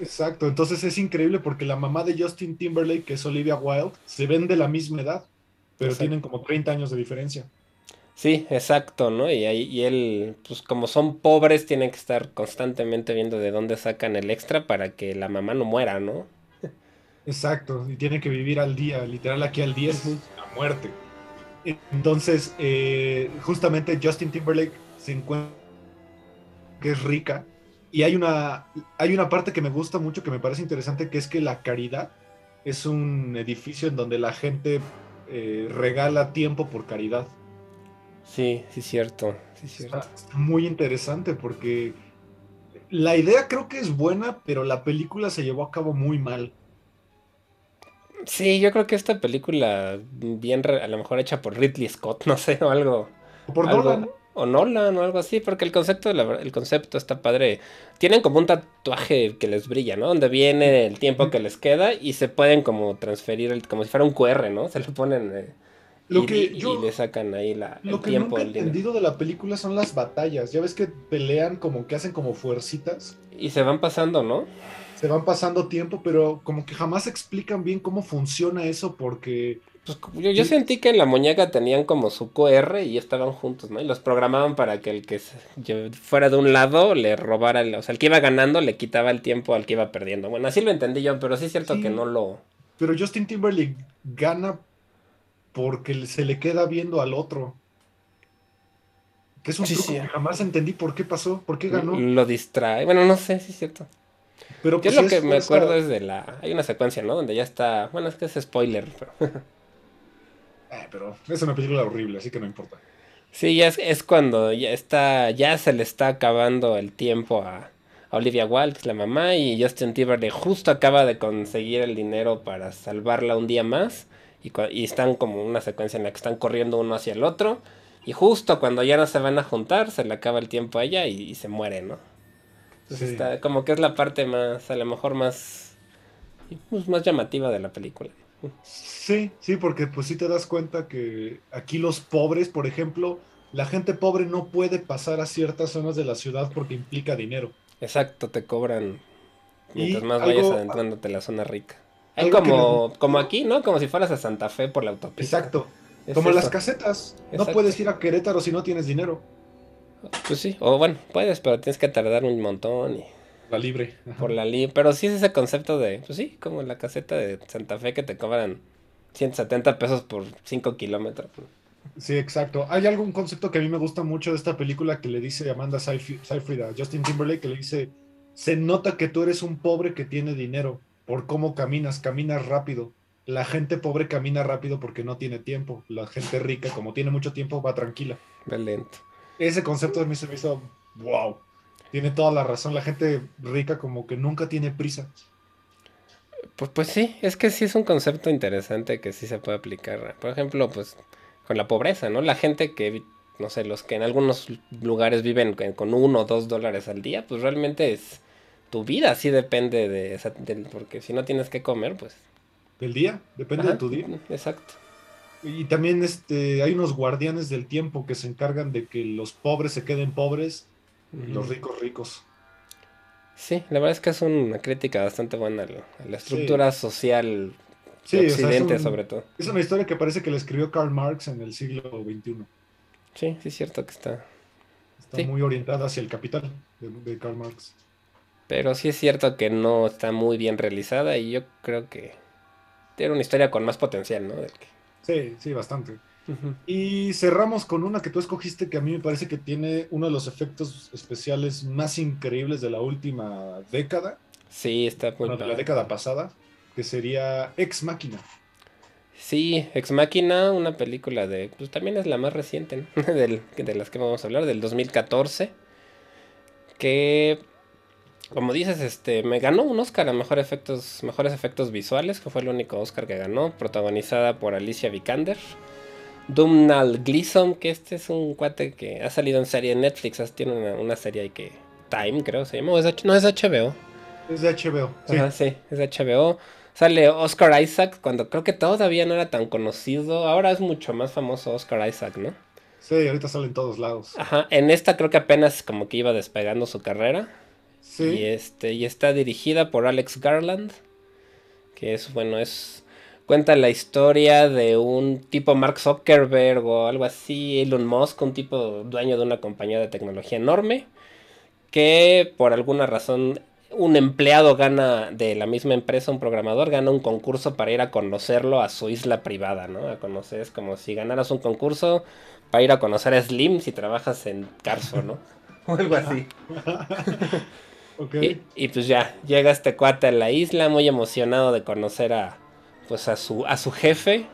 Exacto, entonces es increíble porque la mamá de Justin Timberlake, que es Olivia Wilde, se ven de la misma edad, pero Exacto. tienen como 30 años de diferencia. Sí, exacto, ¿no? Y, ahí, y él, pues como son pobres, tienen que estar constantemente viendo de dónde sacan el extra para que la mamá no muera, ¿no? Exacto, y tienen que vivir al día, literal aquí al día es la muerte. Entonces, eh, justamente Justin Timberlake se encuentra que es rica y hay una, hay una parte que me gusta mucho, que me parece interesante, que es que la caridad es un edificio en donde la gente eh, regala tiempo por caridad. Sí, sí, cierto. Sí, cierto. Está, muy interesante porque la idea creo que es buena, pero la película se llevó a cabo muy mal. Sí, yo creo que esta película, bien a lo mejor hecha por Ridley Scott, *laughs* no sé, o algo. Por algo- Nolan, O Nolan o algo así, porque el concepto, la el concepto está padre. Tienen como un tatuaje que les brilla, ¿no? Donde viene el tiempo que les queda y se pueden como transferir, el- como si fuera un QR, ¿no? Se lo ponen eh, Lo y, que y- yo- y le sacan ahí la, el Lo que tiempo. nunca he el entendido de la película son las batallas. Ya ves que pelean como que hacen como fuercitas. Y se van pasando, ¿no? Se van pasando tiempo, pero como que jamás explican bien cómo funciona eso porque... Pues yo, sentí que en la muñeca tenían como su QR y estaban juntos, ¿no? Y los programaban para que el que fuera de un lado le robara, el, o sea, el que iba ganando le quitaba el tiempo al que iba perdiendo. Bueno, así lo entendí yo, pero sí es cierto Sí. que no lo... Pero Justin Timberlake gana porque se le queda viendo al otro. Que es un Sí, truco sí. que jamás entendí por qué pasó, por qué ganó. Lo distrae. Bueno, no sé, sí es cierto. Pero Yo pues lo que me acuerdo es de la... Hay una secuencia, ¿no? Donde ya está... Bueno, es que es spoiler, pero... Eh, *laughs* pero es una película horrible, así que no importa. Sí, ya es, es cuando ya está, ya se le está acabando el tiempo a, a Olivia Wilde, que es la mamá, y Justin Timberlake justo acaba de conseguir el dinero para salvarla un día más, y, y están como una secuencia en la que están corriendo uno hacia el otro, y justo cuando ya no se van a juntar, se le acaba el tiempo a ella y, y se muere, ¿no? Entonces Sí. está como que es la parte más, a lo mejor más, pues, más llamativa de la película. Sí, sí, porque pues sí te das cuenta que aquí los pobres, por ejemplo, la gente pobre no puede pasar a ciertas zonas de la ciudad porque implica dinero. Exacto, te cobran mientras Y más algo- vayas adentrándote a la zona rica. Hay como, como aquí, ¿no? Como si fueras a Santa Fe por la autopista. Exacto. Es Como las casetas. No puedes ir a Querétaro si no tienes dinero. Pues sí, o bueno, puedes, pero tienes que tardar un montón y La libre. Ajá. por la li Pero sí es ese concepto de, pues sí, como la caseta de Santa Fe que te cobran 170 pesos por 5 kilómetros. Sí, exacto. Hay algún concepto que a mí me gusta mucho de esta película que le dice Amanda Seyfried Seyfried a Justin Timberlake, que le dice, se nota que tú eres un pobre que tiene dinero por cómo caminas, caminas rápido. La gente pobre camina rápido porque no tiene tiempo. La gente rica, como tiene mucho tiempo, va tranquila. Ve lento. Ese concepto de mí se me hizo, wow. Tiene toda la razón. La gente rica como que nunca tiene prisa. Pues, pues sí, es que sí es un concepto interesante que sí se puede aplicar. Por ejemplo, pues con la pobreza, ¿no? La gente que no sé, los que en algunos lugares viven con uno o dos dólares al día, pues realmente es tu vida, sí depende de, porque si no tienes que comer, pues... Del día, depende de tu día. Exacto. Y también este, hay unos guardianes del tiempo que se encargan de que los pobres se queden pobres y los ricos ricos. Sí, la verdad es que es una crítica bastante buena a la, estructura social sí, Occidente, sobre todo. Es una historia que parece que la escribió Karl Marx en el siglo XXI. Sí, sí, es cierto que está. Está muy orientada hacia el capital de, Karl Marx. Pero sí es cierto que no está muy bien realizada y yo creo que tiene una historia con más potencial, ¿no? Sí, sí, bastante. Y cerramos con una que tú escogiste que a mí me parece que tiene uno de los efectos especiales más increíbles de la última década. Sí, está bueno, de la década pasada, que sería Ex Máquina. Sí, Ex Máquina, una película de, pues también es la más reciente, ¿no? *laughs* de las que vamos a hablar, del 2014, que, como dices, este, me ganó un Oscar a mejor efectos, mejores efectos visuales, que fue el único Oscar que ganó, protagonizada por Alicia Vikander Dumnal Gleason, que este es un cuate que ha salido en serie en Netflix, tiene una, serie ahí que Time, creo se llama, no es HBO. Es de HBO, sí. sí, es de HBO. Sale Oscar Isaac cuando creo que todavía no era tan conocido. Ahora es mucho más famoso Oscar Isaac, ¿no? Sí, ahorita sale en todos lados. Ajá, en esta creo que apenas como que iba despegando su carrera. Sí. Y, este, y está dirigida por Alex Garland, que es, bueno, es cuenta la historia de un tipo Mark Zuckerberg o algo así, Elon Musk, un tipo dueño de una compañía de tecnología enorme, que por alguna razón un empleado gana de la misma empresa, un programador, gana un concurso para ir a conocerlo a su isla privada, ¿no? A conocer, es como si ganaras un concurso para ir a conocer a Slim si trabajas en Carso, ¿no? *laughs* o algo así. *laughs* y, pues ya, llega este cuate a la isla muy emocionado de conocer a, pues a su, a su jefe,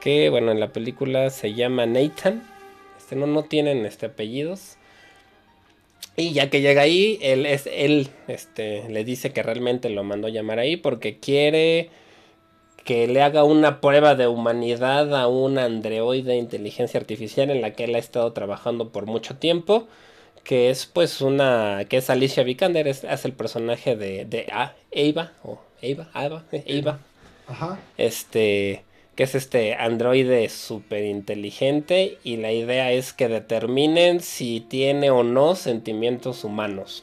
que bueno, en la película se llama Nathan. Este, no, no tienen este, apellidos. Y ya que llega ahí, él, es, él este, le dice que realmente lo mandó llamar ahí porque quiere que le haga una prueba de humanidad a un androide de inteligencia artificial en la que él ha estado trabajando por mucho tiempo. Que es pues una. que es Alicia Vikander, es, hace el personaje de, de Ava, o Ava, Ava, Ava, este, que es este androide súper inteligente y la idea es que determinen si tiene o no sentimientos humanos.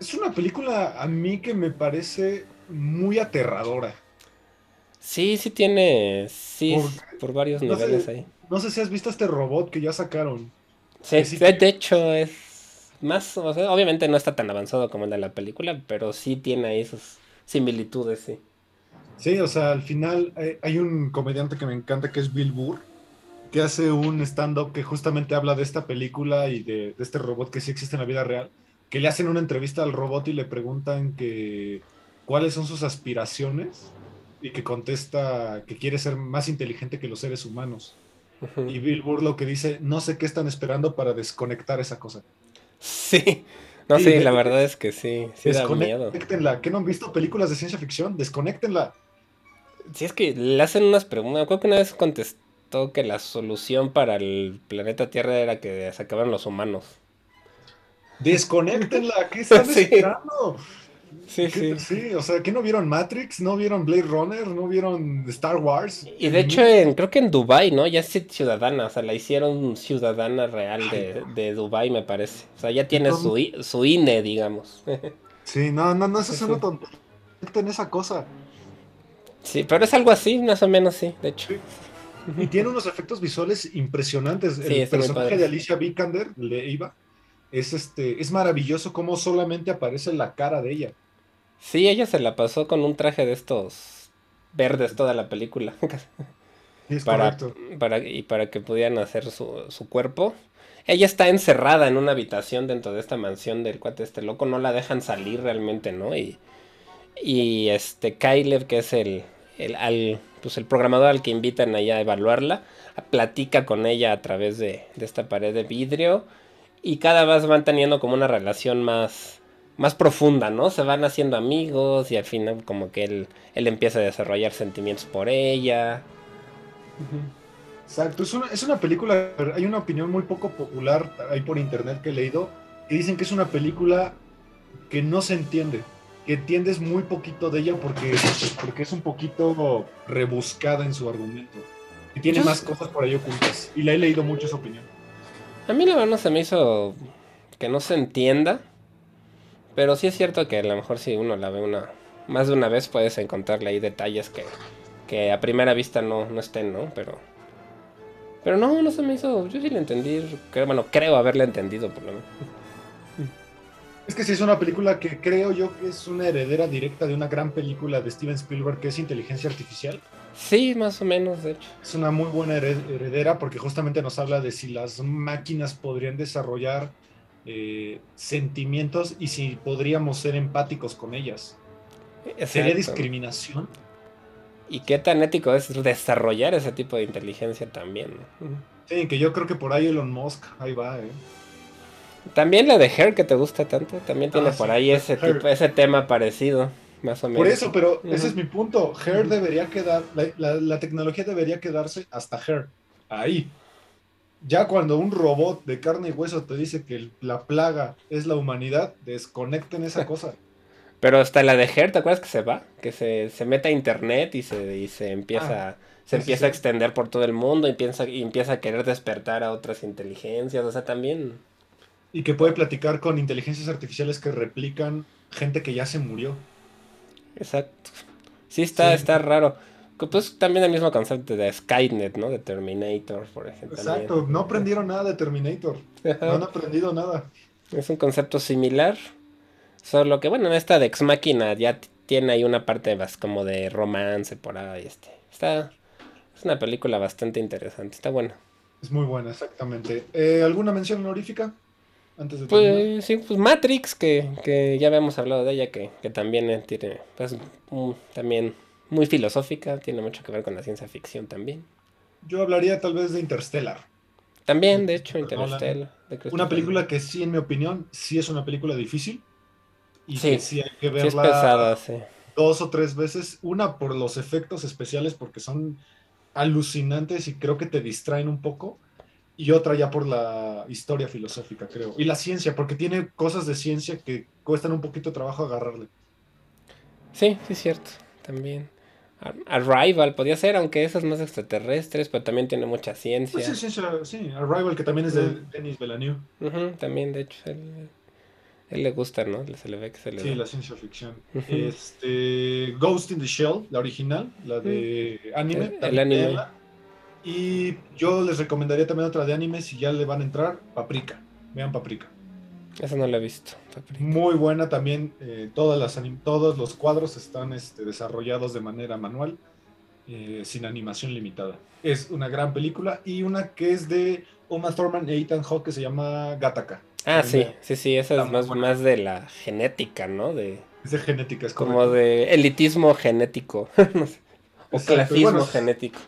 Es una película a mí que me parece muy aterradora. Sí, sí tiene, sí, por, varios niveles ahí. No sé si has visto este robot que ya sacaron. Sí, de hecho es más, obviamente no está tan avanzado como el de la película, pero sí tiene ahí sus similitudes, sí. Sí, o sea, al final eh, hay, un comediante que me encanta que es Bill Burr, que hace un stand-up que justamente habla de esta película y de, este robot que sí existe en la vida real, que le hacen una entrevista al robot y le preguntan que cuáles son sus aspiraciones y que contesta que quiere ser más inteligente que los seres humanos. Y Bill Burr lo que dice, no sé qué están esperando para desconectar esa cosa. Sí, no, sí, la verdad es que sí, sí da miedo. Desconectenla. ¿Qué no han visto películas de ciencia ficción? Desconectenla. Sí, es que le hacen unas preguntas. Creo que una vez contestó que la solución para el planeta Tierra era que se acabaran los humanos. Desconectenla, ¿qué *laughs* están esperando? Sí, sí. Sí, o sea, ¿qué no vieron Matrix? ¿No vieron Blade Runner? ¿No vieron Star Wars? Y de hecho, en, creo que en Dubai, ¿no? Ya es ciudadana, o sea, la hicieron ciudadana real de, de Dubai, me parece. O sea, ya tiene su, su INE, digamos. *laughs* Sí, no, no, no, eso es una tontería en esa cosa. Sí, pero es algo así, más o menos, sí, de hecho. Y tiene unos efectos visuales impresionantes. el personaje de Alicia Vikander, de Eva, es este, es maravilloso cómo solamente aparece la cara de ella. Sí, ella se la pasó con un traje de estos verdes toda la película. *laughs* Es para, Para, y para que pudieran hacer su, su, cuerpo. Ella está encerrada en una habitación dentro de esta mansión del cuate este loco. No la dejan salir realmente, ¿no? Y, y este Kyler, que es el, el, al, pues el programador al que invitan allá a evaluarla, platica con ella a través de, de esta pared de vidrio. Y cada vez van teniendo como una relación más más profunda, ¿no? Se van haciendo amigos y al final como que él, él empieza a desarrollar sentimientos por ella. Exacto, es una, es una película, hay una opinión muy poco popular ahí por internet que he leído, que dicen que es una película que no se entiende, que entiendes muy poquito de ella porque, porque es un poquito rebuscada en su argumento. Y tiene más cosas por ahí ocultas. Y la he leído mucho esa opinión. A mí la verdad no se me hizo que no se entienda. Pero sí es cierto que a lo mejor si uno la ve una más de una vez puedes encontrarle ahí detalles que, que a primera vista no, no estén, ¿no? Pero pero no, no se me hizo. Yo sí la entendí. Creo, bueno, creo haberla entendido por lo menos. *laughs* Es que sí es una película que creo yo que es una heredera directa de una gran película de Steven Spielberg que es Inteligencia Artificial. Sí, más o menos, de hecho. Es una muy buena heredera porque justamente nos habla de si las máquinas podrían desarrollar eh, sentimientos y si podríamos ser empáticos con ellas. ¿Sería discriminación? Y qué tan ético es desarrollar ese tipo de inteligencia también. Sí, que yo creo que por ahí Elon Musk, ahí va, ¿eh? También la de Her que te gusta tanto, también tiene ah, por ahí ese tipo, ese tema parecido, más o menos. Por eso, pero ese es mi punto. Her debería quedar, la, tecnología debería quedarse hasta Her, ahí. Ya cuando un robot de carne y hueso te dice que la plaga es la humanidad, desconecten esa *laughs* cosa. Pero hasta la de Her, ¿te acuerdas que se va? Que se, se mete a internet y se, y se empieza, ah, se empieza a extender por todo el mundo y empieza, y empieza a querer despertar a otras inteligencias. O sea, también y que puede platicar con inteligencias artificiales que replican gente que ya se murió. Exacto. Sí, está, está raro. Pues también el mismo concepto de Skynet, ¿no? De Terminator, por ejemplo. Exacto, no aprendieron nada de Terminator. No han aprendido nada. Es un concepto similar. Solo que, bueno, esta de Ex Máquina ya tiene ahí una parte más como de romance por ahí. Este. Está. Es una película bastante interesante. Está buena. Es muy buena, exactamente. Eh, ¿Alguna mención honorífica? pues sí, pues Matrix, que, ya habíamos hablado de ella, que, también tiene, pues, también muy filosófica, tiene mucho que ver con la ciencia ficción también. Yo hablaría tal vez de Interstellar. También, de hecho, Interstellar. una película que sí, en mi opinión, sí es una película difícil. Y sí, que sí hay que verla dos o tres veces. Una por los efectos especiales, porque son alucinantes y creo que te distraen un poco y otra ya por la historia filosófica, creo. Y la ciencia, porque tiene cosas de ciencia que cuestan un poquito de trabajo agarrarle. Sí, sí es cierto, también. Arrival podía ser, aunque esas más extraterrestres, pero también tiene mucha ciencia. Pues sí, Arrival, que también es de Denis Villeneuve. también, de hecho, él, él, le gusta, ¿no? Se le ve que se le Sí, la ciencia ficción. este, Ghost in the Shell, la original, la de anime. El, anime. Y yo les recomendaría también otra de anime si ya le van a entrar, Paprika. Vean Paprika. Esa no la he visto. Muy buena también. Eh, todas las todos los cuadros están este, desarrollados de manera manual, eh, sin animación limitada. Es una gran película y una que es de Uma Thurman e Ethan Hawke que se llama Gataka. Ah, sí, sí, sí, esa es más, más de la genética, ¿no? De, es de genética, es Como de elitismo genético. *laughs* O clasismo genético.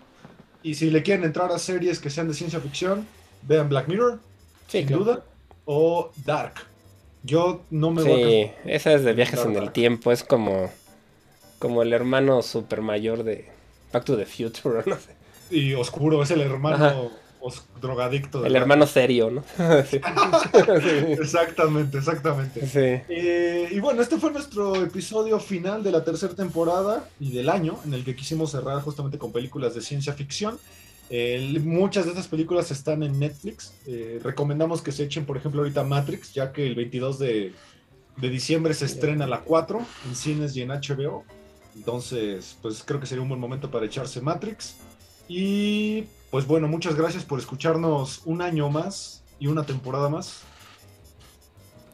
Y si le quieren entrar a series que sean de ciencia ficción, vean Black Mirror, sin duda, o Dark. Yo no me voy a... esa es de viajes en el tiempo, es como, como el hermano super mayor de Back to the Future, *laughs* no sé. Y oscuro, es el hermano drogadicto. El hermano serio, ¿no? *laughs* Exactamente, exactamente. Eh, y bueno, este fue nuestro episodio final de la tercera temporada y del año, en el que quisimos cerrar justamente con películas de ciencia ficción. Muchas de estas películas están en Netflix. Eh, recomendamos que se echen, por ejemplo, ahorita Matrix, ya que el 22 de, de diciembre se estrena la 4 en cines y en HBO. Entonces, pues creo que sería un buen momento para echarse Matrix. Y pues bueno, muchas gracias por escucharnos un año más y una temporada más.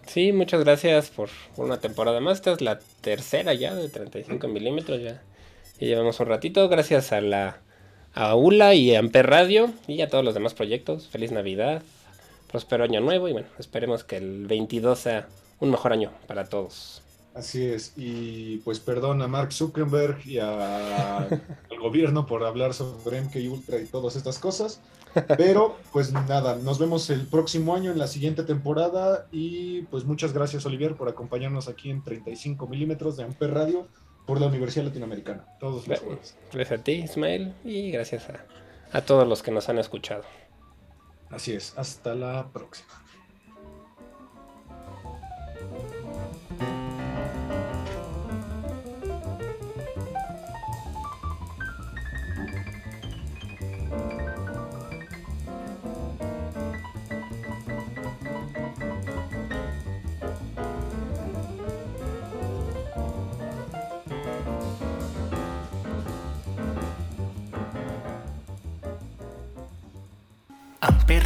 Sí, muchas gracias por una temporada más. Esta es la tercera ya de 35 milímetros. Ya, ya llevamos un ratito. Gracias a la a ULA y a Amper Radio y a todos los demás proyectos. Feliz Navidad, próspero año nuevo y bueno, esperemos que el 22 sea un mejor año para todos. Así es, y pues perdón a Mark Zuckerberg y al *laughs* gobierno por hablar sobre MK Ultra y todas estas cosas, pero pues nada, nos vemos el próximo año en la siguiente temporada y pues muchas gracias Olivier por acompañarnos aquí en 35 milímetros de Amper Radio por la Universidad Latinoamericana. Todos los Gracias a ti Ismael y gracias a, a todos los que nos han escuchado. Así es, hasta la próxima.